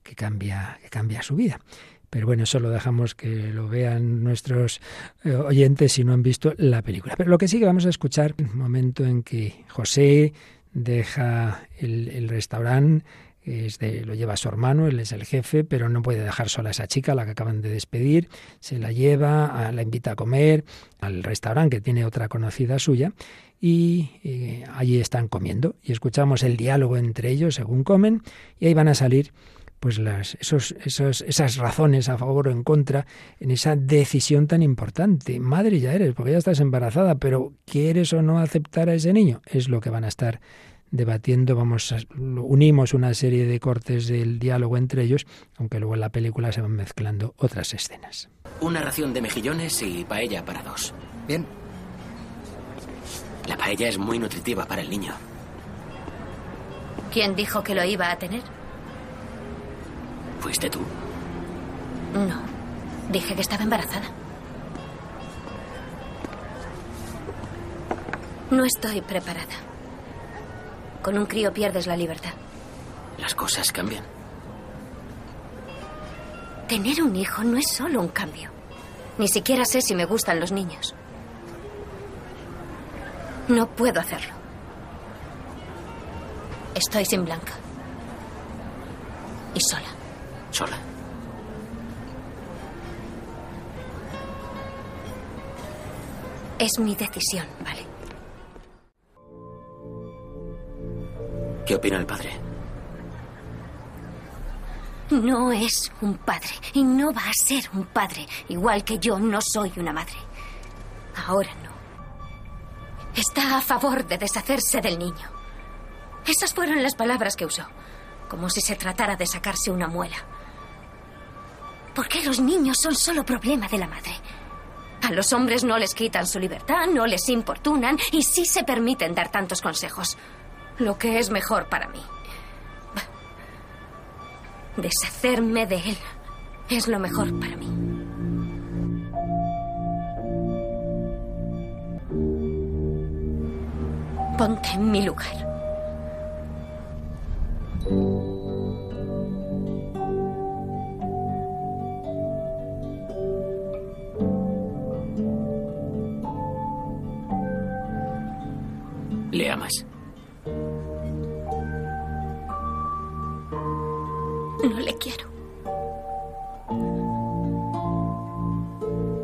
que cambia, que cambia su vida. Pero bueno, eso lo dejamos que lo vean nuestros eh, oyentes si no han visto la película. Pero lo que sí que vamos a escuchar, un momento en que José deja el, el restaurante, es de, lo lleva su hermano, él es el jefe, pero no puede dejar sola a esa chica, la que acaban de despedir, se la lleva, la invita a comer al restaurante que tiene otra conocida suya y eh, allí están comiendo y escuchamos el diálogo entre ellos según comen y ahí van a salir pues las, esos, esos, esas razones a favor o en contra en esa decisión tan importante. Madre ya eres, porque ya estás embarazada, pero ¿quieres o no aceptar a ese niño? Es lo que van a estar debatiendo, vamos unimos una serie de cortes del diálogo entre ellos, aunque luego en la película se van mezclando otras escenas. Una ración de mejillones y paella para dos. Bien. La paella es muy nutritiva para el niño. ¿Quién dijo que lo iba a tener? ¿Fuiste tú? No. Dije que estaba embarazada. No estoy preparada. Con un crío pierdes la libertad. Las cosas cambian. Tener un hijo no es solo un cambio. Ni siquiera sé si me gustan los niños. No puedo hacerlo. Estoy sin Blanca. Y sola. Sola. Es mi decisión, ¿vale? ¿Qué opina el padre? No es un padre y no va a ser un padre, igual que yo no soy una madre. Ahora no. Está a favor de deshacerse del niño. Esas fueron las palabras que usó, como si se tratara de sacarse una muela. ¿Por qué los niños son solo problema de la madre? A los hombres no les quitan su libertad, no les importunan y sí se permiten dar tantos consejos. Lo que es mejor para mí. Deshacerme de él es lo mejor para mí. Ponte en mi lugar. ¿Le amas? No le quiero.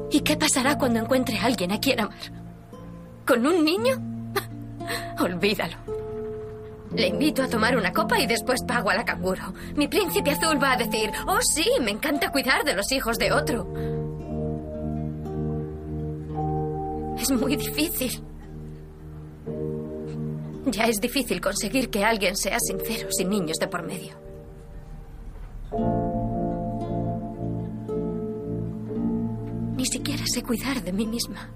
¿Y qué pasará cuando encuentre a alguien a quien amar? ¿Con un niño? Olvídalo. Le invito a tomar una copa y después pago a la canguro. Mi príncipe azul va a decir, oh sí, me encanta cuidar de los hijos de otro. Es muy difícil. Ya es difícil conseguir que alguien sea sincero sin niños de por medio. Ni siquiera sé cuidar de mí misma.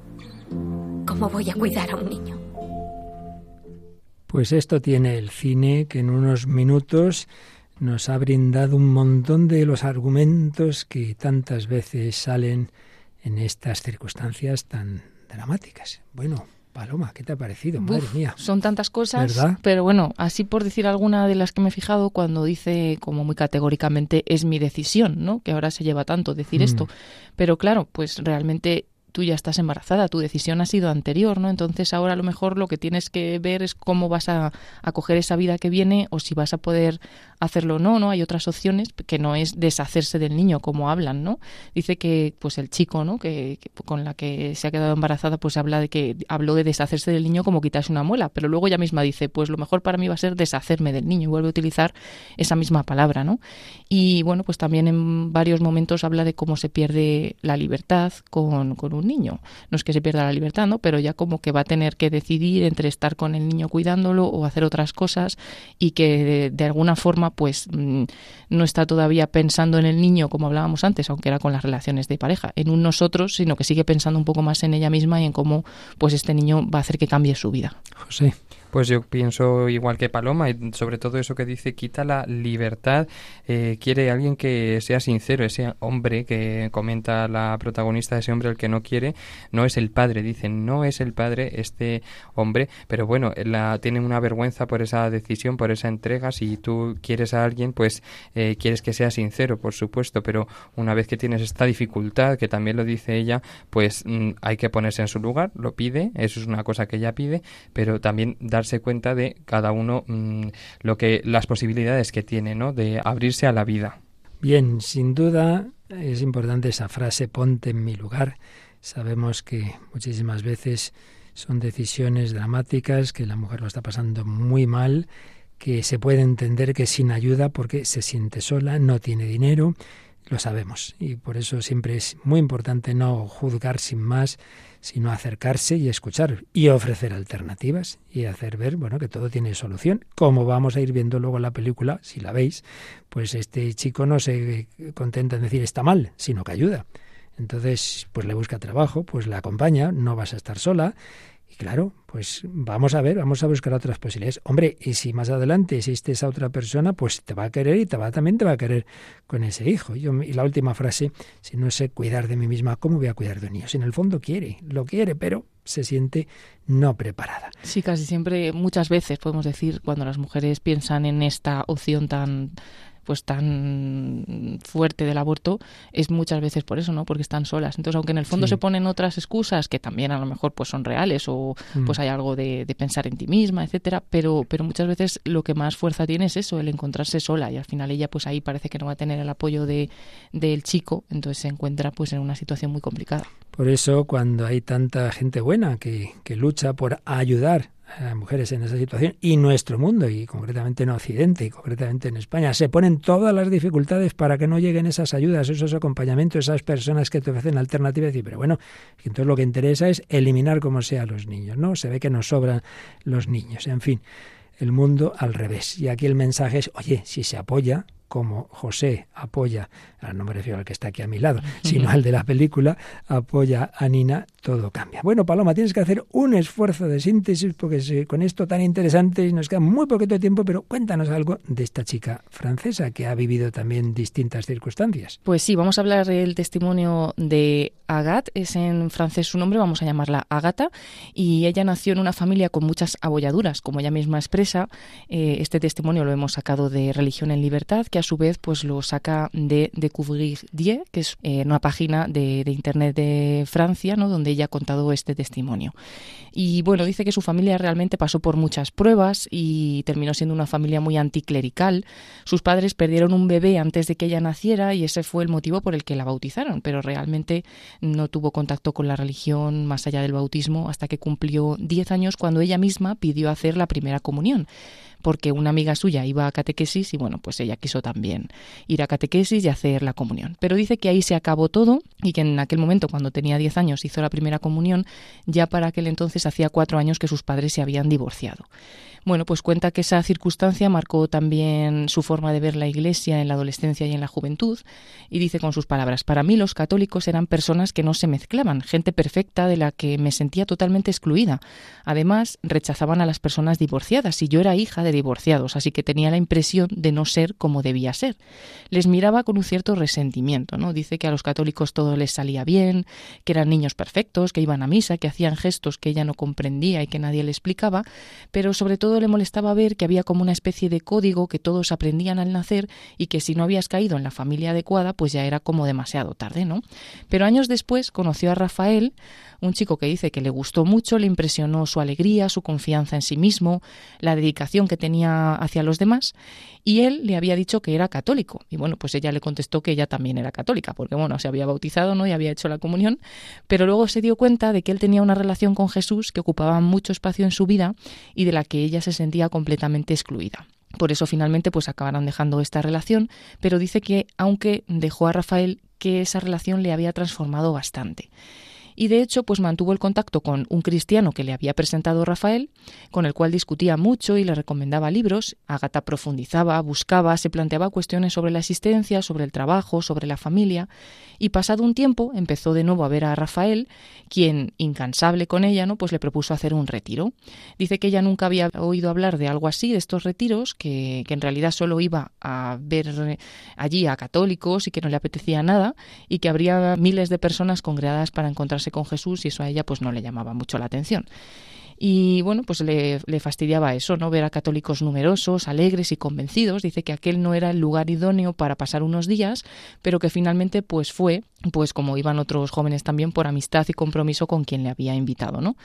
¿Cómo voy a cuidar a un niño? Pues esto tiene el cine que en unos minutos nos ha brindado un montón de los argumentos que tantas veces salen en estas circunstancias tan dramáticas. Bueno, Paloma, ¿qué te ha parecido? Madre mía. Son tantas cosas, ¿verdad? pero bueno, así por decir alguna de las que me he fijado cuando dice como muy categóricamente es mi decisión, ¿no? Que ahora se lleva tanto decir Mm. esto. Pero claro, pues realmente tú ya estás embarazada, tu decisión ha sido anterior, ¿no? Entonces ahora a lo mejor lo que tienes que ver es cómo vas a acoger esa vida que viene o si vas a poder hacerlo o no, ¿no? Hay otras opciones que no es deshacerse del niño como hablan, ¿no? Dice que pues el chico, ¿no? Que, que con la que se ha quedado embarazada pues habla de que habló de deshacerse del niño como quitarse una muela, pero luego ella misma dice, pues lo mejor para mí va a ser deshacerme del niño y vuelve a utilizar esa misma palabra, ¿no? Y bueno, pues también en varios momentos habla de cómo se pierde la libertad con, con un niño. No es que se pierda la libertad, ¿no? Pero ya como que va a tener que decidir entre estar con el niño cuidándolo o hacer otras cosas y que de, alguna forma pues mm, no está todavía pensando en el niño como hablábamos antes, aunque era con las relaciones de pareja, en un nosotros, sino que sigue pensando un poco más en ella misma y en cómo pues este niño va a hacer que cambie su vida. José. Pues yo pienso igual que Paloma, y sobre todo eso que dice, quita la libertad, eh, quiere alguien que sea sincero, ese hombre que comenta la protagonista, ese hombre el que no quiere, no es el padre, dicen, no es el padre este hombre, pero bueno, la, tiene una vergüenza por esa decisión, por esa entrega, si tú quieres a alguien, pues eh, quieres que sea sincero, por supuesto, pero una vez que tienes esta dificultad, que también lo dice ella, pues mm, hay que ponerse en su lugar, lo pide, eso es una cosa que ella pide, pero también darse cuenta de cada uno mmm, lo que las posibilidades que tiene, ¿no? De abrirse a la vida. Bien, sin duda es importante esa frase ponte en mi lugar. Sabemos que muchísimas veces son decisiones dramáticas, que la mujer lo está pasando muy mal, que se puede entender que sin ayuda porque se siente sola, no tiene dinero, lo sabemos. Y por eso siempre es muy importante no juzgar sin más, sino acercarse y escuchar y ofrecer alternativas y hacer ver, bueno, que todo tiene solución. Como vamos a ir viendo luego la película, si la veis, pues este chico no se contenta en decir está mal, sino que ayuda. Entonces, pues le busca trabajo, pues la acompaña, no vas a estar sola y claro, pues vamos a ver, vamos a buscar otras posibilidades. Hombre, y si más adelante existe esa otra persona, pues te va a querer y te va, también te va a querer con ese hijo. y la última frase, si no sé cuidar de mí misma, ¿cómo voy a cuidar de un niño? Si en el fondo quiere, lo quiere, pero se siente no preparada. Sí, casi siempre, muchas veces podemos decir, cuando las mujeres piensan en esta opción tan pues tan fuerte del aborto es muchas veces por eso, ¿no? Porque están solas. Entonces, aunque en el fondo se ponen otras excusas que también a lo mejor pues son reales o mm. pues hay algo de, pensar en ti misma, etcétera, pero pero muchas veces lo que más fuerza tiene es eso, el encontrarse sola y al final ella pues ahí parece que no va a tener el apoyo de del chico, entonces se encuentra pues en una situación muy complicada. Por eso cuando hay tanta gente buena que, que lucha por ayudar a mujeres en esa situación y nuestro mundo, y concretamente en Occidente y concretamente en España, se ponen todas las dificultades para que no lleguen esas ayudas, esos acompañamientos, esas personas que te ofrecen alternativas. Y, pero bueno, entonces lo que interesa es eliminar como sea a los niños, ¿no? Se ve que nos sobran los niños. En fin, el mundo al revés. Y aquí el mensaje es, oye, si se apoya, como José apoya, no me refiero al que está aquí a mi lado, sino al de la película, apoya a Nina, todo cambia. Bueno, Paloma, tienes que hacer un esfuerzo de síntesis porque con esto tan interesante nos queda muy poquito tiempo, pero cuéntanos algo de esta chica francesa que ha vivido también distintas circunstancias. Pues sí, vamos a hablar del testimonio de Agathe, es en francés su nombre, vamos a llamarla Agata, y ella nació en una familia con muchas abolladuras, como ella misma expresa. Eh, este testimonio lo hemos sacado de Religión en Libertad, que a su vez pues lo saca de Découvrir Die, que es eh, una página de, internet de Francia, ¿no? donde ella ha contado este testimonio. Y bueno, dice que su familia realmente pasó por muchas pruebas y terminó siendo una familia muy anticlerical. Sus padres perdieron un bebé antes de que ella naciera y ese fue el motivo por el que la bautizaron, pero realmente no tuvo contacto con la religión más allá del bautismo hasta que cumplió 10 años cuando ella misma pidió hacer la primera comunión porque una amiga suya iba a catequesis y bueno, pues ella quiso también ir a catequesis y hacer la comunión. Pero dice que ahí se acabó todo y que en aquel momento, cuando tenía 10 años, hizo la primera comunión, ya para aquel entonces hacía cuatro años que sus padres se habían divorciado. Bueno, pues cuenta que esa circunstancia marcó también su forma de ver la Iglesia en la adolescencia y en la juventud, y dice con sus palabras, para mí los católicos eran personas que no se mezclaban, gente perfecta de la que me sentía totalmente excluida. Además, rechazaban a las personas divorciadas, y yo era hija de divorciados, así que tenía la impresión de no ser como debía ser. Les miraba con un cierto resentimiento, ¿no? Dice que a los católicos todo les salía bien, que eran niños perfectos, que iban a misa, que hacían gestos que ella no comprendía y que nadie le explicaba, pero sobre todo le molestaba ver que había como una especie de código que todos aprendían al nacer y que si no habías caído en la familia adecuada, pues ya era como demasiado tarde, ¿no? Pero años después conoció a Rafael, un chico que dice que le gustó mucho, le impresionó su alegría, su confianza en sí mismo, la dedicación que tenía hacia los demás, y él le había dicho que era católico. Y bueno, pues ella le contestó que ella también era católica, porque bueno, se había bautizado, ¿no? y había hecho la comunión, pero luego se dio cuenta de que él tenía una relación con Jesús que ocupaba mucho espacio en su vida y de la que ella se sentía completamente excluida. Por eso finalmente pues acabaron dejando esta relación, pero dice que aunque dejó a Rafael que esa relación le había transformado bastante y de hecho pues mantuvo el contacto con un cristiano que le había presentado Rafael, con el cual discutía mucho y le recomendaba libros. Agata profundizaba, buscaba, se planteaba cuestiones sobre la existencia, sobre el trabajo, sobre la familia y pasado un tiempo empezó de nuevo a ver a Rafael, quien incansable con ella, ¿no? pues le propuso hacer un retiro. Dice que ella nunca había oído hablar de algo así, de estos retiros, que, que en realidad solo iba a ver allí a católicos y que no le apetecía nada y que habría miles de personas congregadas para encontrarse con Jesús y eso a ella pues no le llamaba mucho la atención. Y bueno, pues le, le, fastidiaba eso, ¿no? Ver a católicos numerosos, alegres y convencidos. Dice que aquel no era el lugar idóneo para pasar unos días, pero que finalmente pues fue, pues como iban otros jóvenes también, por amistad y compromiso con quien le había invitado, ¿no?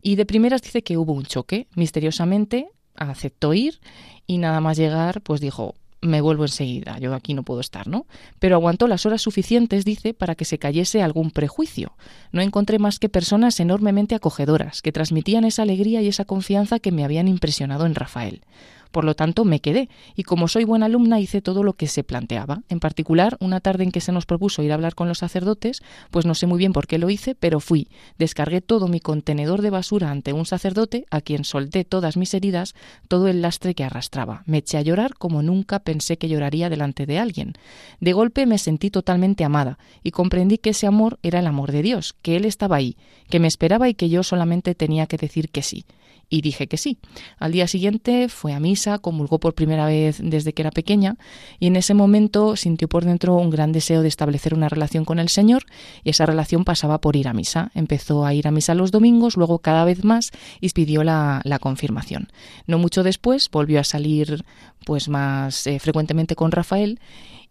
Y de primeras dice que hubo un choque. Misteriosamente aceptó ir y nada más llegar, pues dijo, me vuelvo enseguida, yo aquí no puedo estar, ¿no? Pero aguantó las horas suficientes, dice, para que se cayese algún prejuicio. No encontré más que personas enormemente acogedoras, que transmitían esa alegría y esa confianza que me habían impresionado en Rafael. Por lo tanto, me quedé y como soy buena alumna hice todo lo que se planteaba. En particular, una tarde en que se nos propuso ir a hablar con los sacerdotes, pues no sé muy bien por qué lo hice, pero fui, descargué todo mi contenedor de basura ante un sacerdote a quien solté todas mis heridas, todo el lastre que arrastraba. Me eché a llorar como nunca pensé que lloraría delante de alguien. De golpe me sentí totalmente amada y comprendí que ese amor era el amor de Dios, que Él estaba ahí, que me esperaba y que yo solamente tenía que decir que sí y dije que sí. Al día siguiente fue a misa, comulgó por primera vez desde que era pequeña y en ese momento sintió por dentro un gran deseo de establecer una relación con el Señor y esa relación pasaba por ir a misa. Empezó a ir a misa los domingos, luego cada vez más y pidió la, confirmación. No mucho después volvió a salir pues más eh, frecuentemente con Rafael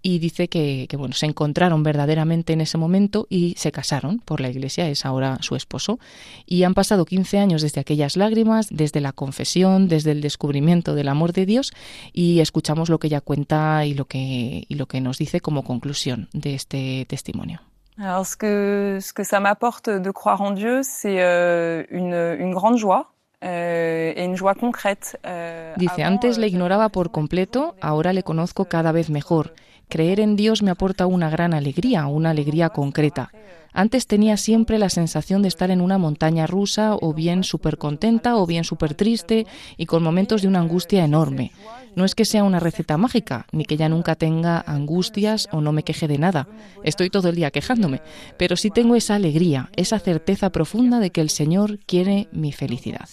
y dice que, bueno, se encontraron verdaderamente en ese momento y se casaron por la iglesia, es ahora su esposo. Y han pasado 15 años desde aquellas lágrimas, desde la confesión, desde el descubrimiento del amor de Dios y escuchamos lo que ella cuenta y lo que, y lo que nos dice como conclusión de este testimonio. Alors, ce que, ce que ça m'apporte de croire en Dieu, c'est euh, une, une grande joie. Euh, euh, Dice, antes le ignoraba por completo, ahora le conozco cada vez mejor. Creer en Dios me aporta una gran alegría, una alegría concreta. Antes tenía siempre la sensación de estar en una montaña rusa, o bien súper contenta, o bien súper triste, y con momentos de una angustia enorme. No es que sea una receta mágica, ni que ya nunca tenga angustias o no me queje de nada. Estoy todo el día quejándome, pero sí tengo esa alegría, esa certeza profunda de que el Señor quiere mi felicidad.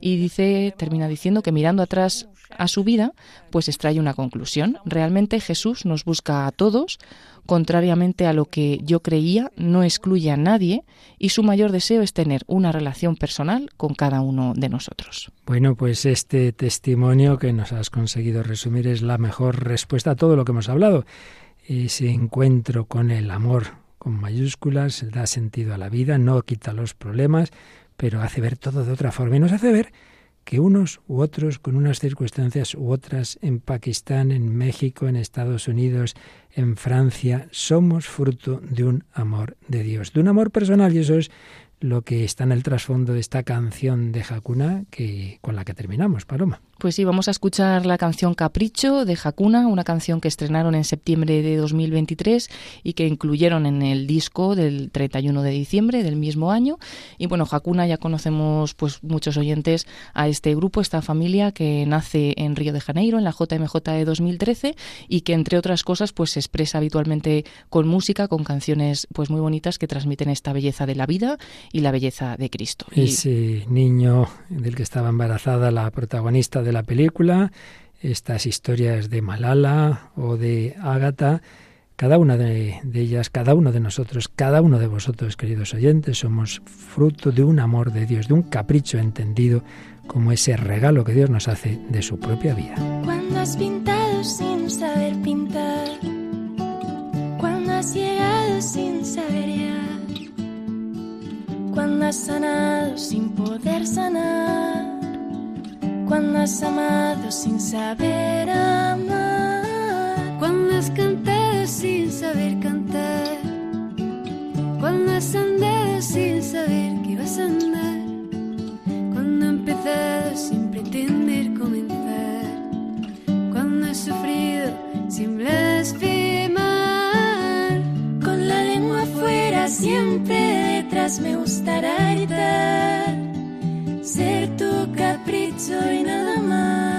Y dice, termina diciendo que mirando atrás a su vida, pues extrae una conclusión. Realmente Jesús nos busca a todos, contrariamente a lo que yo creía, no excluye a nadie y su mayor deseo es tener una relación personal con cada uno de nosotros. Bueno, pues este testimonio que nos has conseguido resumir es la mejor respuesta a todo lo que hemos hablado. Ese encuentro con el amor con mayúsculas da sentido a la vida, no quita los problemas, pero hace ver todo de otra forma y nos hace ver que unos u otros, con unas circunstancias u otras, en Pakistán, en México, en Estados Unidos, en Francia, somos fruto de un amor de Dios, de un amor personal, y eso es lo que está en el trasfondo de esta canción de Hakuna que, con la que terminamos, Paloma. Pues sí, vamos a escuchar la canción Capricho de Hakuna, una canción que estrenaron en septiembre de 2023 y que incluyeron en el disco del 31 de diciembre del mismo año. Y bueno, Hakuna ya conocemos pues muchos oyentes a este grupo, esta familia que nace en Río de Janeiro, en la JMJ de 2013 y que entre otras cosas pues se expresa habitualmente con música, con canciones pues muy bonitas que transmiten esta belleza de la vida y la belleza de Cristo. Ese niño del que estaba embarazada la protagonista de la película, estas historias de Malala o de Ágata, cada una de, de, ellas, cada uno de nosotros, cada uno de vosotros, queridos oyentes, somos fruto de un amor de Dios, de un capricho entendido como ese regalo que Dios nos hace de su propia vida. Cuando has pintado sin saber pintar, cuando has llegado sin saber ya cuando has sanado sin poder sanar, cuando has amado sin saber amar, cuando has cantado sin saber cantar, cuando has andado sin saber que ibas a andar, cuando has empezado sin pretender comenzar, cuando has sufrido sin blasfemar, con la lengua fuera siempre me gustará gritar, ser tu capricho y nada más.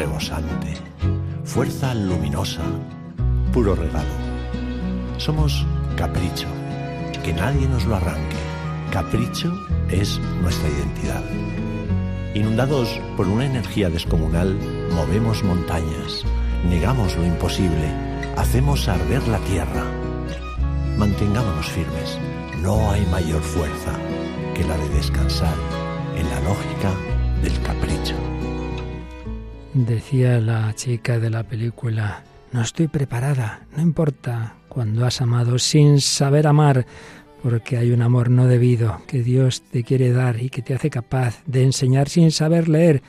Rebosante, fuerza luminosa, puro regalo. Somos capricho, que nadie nos lo arranque. Capricho es nuestra identidad. Inundados por una energía descomunal, movemos montañas, negamos lo imposible, hacemos arder la tierra. Mantengámonos firmes, no hay mayor fuerza que la de descansar en la lógica del capricho. Decía la chica de la película, no estoy preparada, no importa cuando has amado sin saber amar, porque hay un amor no debido que Dios te quiere dar y que te hace capaz de enseñar sin saber leer,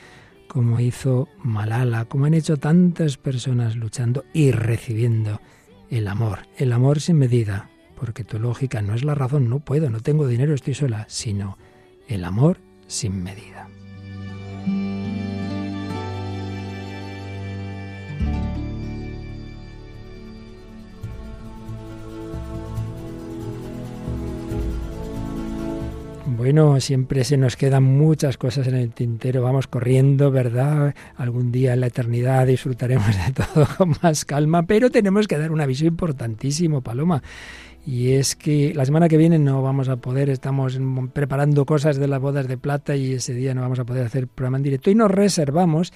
como hizo Malala, como han hecho tantas personas luchando y recibiendo el amor, el amor sin medida, porque tu lógica no es la razón, no puedo, no tengo dinero, estoy sola, sino el amor sin medida. Bueno, siempre se nos quedan muchas cosas en el tintero, vamos corriendo, ¿verdad? Algún día en la eternidad disfrutaremos de todo con más calma, pero tenemos que dar un aviso importantísimo, Paloma. Y es que la semana que viene no vamos a poder, estamos preparando cosas de las bodas de plata y ese día no vamos a poder hacer programa en directo y nos reservamos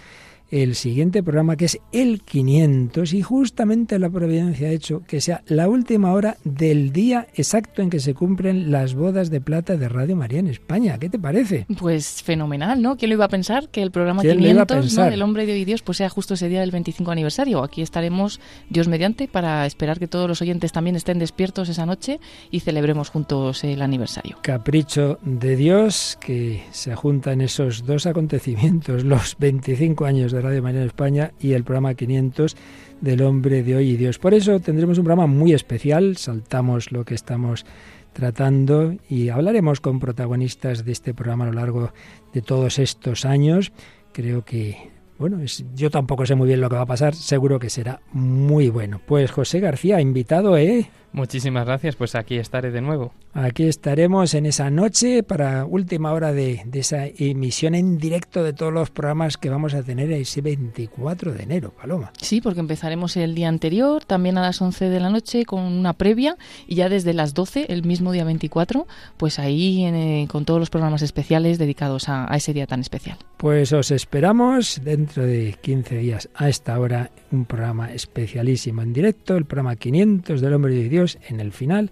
el siguiente programa que es el 500 y justamente la providencia ha hecho que sea la última hora del día exacto en que se cumplen las bodas de plata de Radio María en España. ¿Qué te parece? Pues fenomenal, ¿no? ¿Quién lo iba a pensar? Que el programa 500 ¿no? del Hombre de Dios pues sea justo ese día del 25 aniversario. Aquí estaremos Dios mediante para esperar que todos los oyentes también estén despiertos esa noche y celebremos juntos el aniversario. Capricho de Dios que se juntan esos dos acontecimientos, los 25 años de Radio María en España y el programa 500 del Hombre de Hoy y Dios. Por eso tendremos un programa muy especial, saltamos lo que estamos tratando y hablaremos con protagonistas de este programa a lo largo de todos estos años. Creo que, bueno, yo tampoco sé muy bien lo que va a pasar, seguro que será muy bueno. Pues José García, invitado, ¿eh? Muchísimas gracias, pues aquí estaré de nuevo. Aquí estaremos en esa noche para última hora de, de, esa emisión en directo de todos los programas que vamos a tener ese 24 de enero, Paloma. Sí, porque empezaremos el día anterior, también a las 11 de la noche con una previa y ya desde las 12, el mismo día 24, pues ahí en, con todos los programas especiales dedicados a, a ese día tan especial. Pues os esperamos dentro de 15 días a esta hora un programa especialísimo en directo, el programa 500 del Hombre de Dios en el final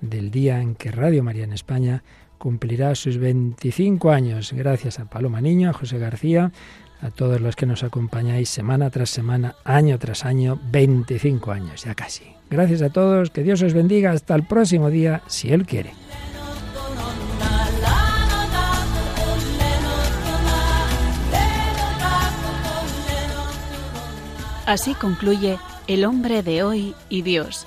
del día en que Radio María en España cumplirá sus 25 años. Gracias a Paloma Niño, a José García, a todos los que nos acompañáis semana tras semana, año tras año, 25 años ya casi. Gracias a todos, que Dios os bendiga hasta el próximo día, si Él quiere. Así concluye El hombre de hoy y Dios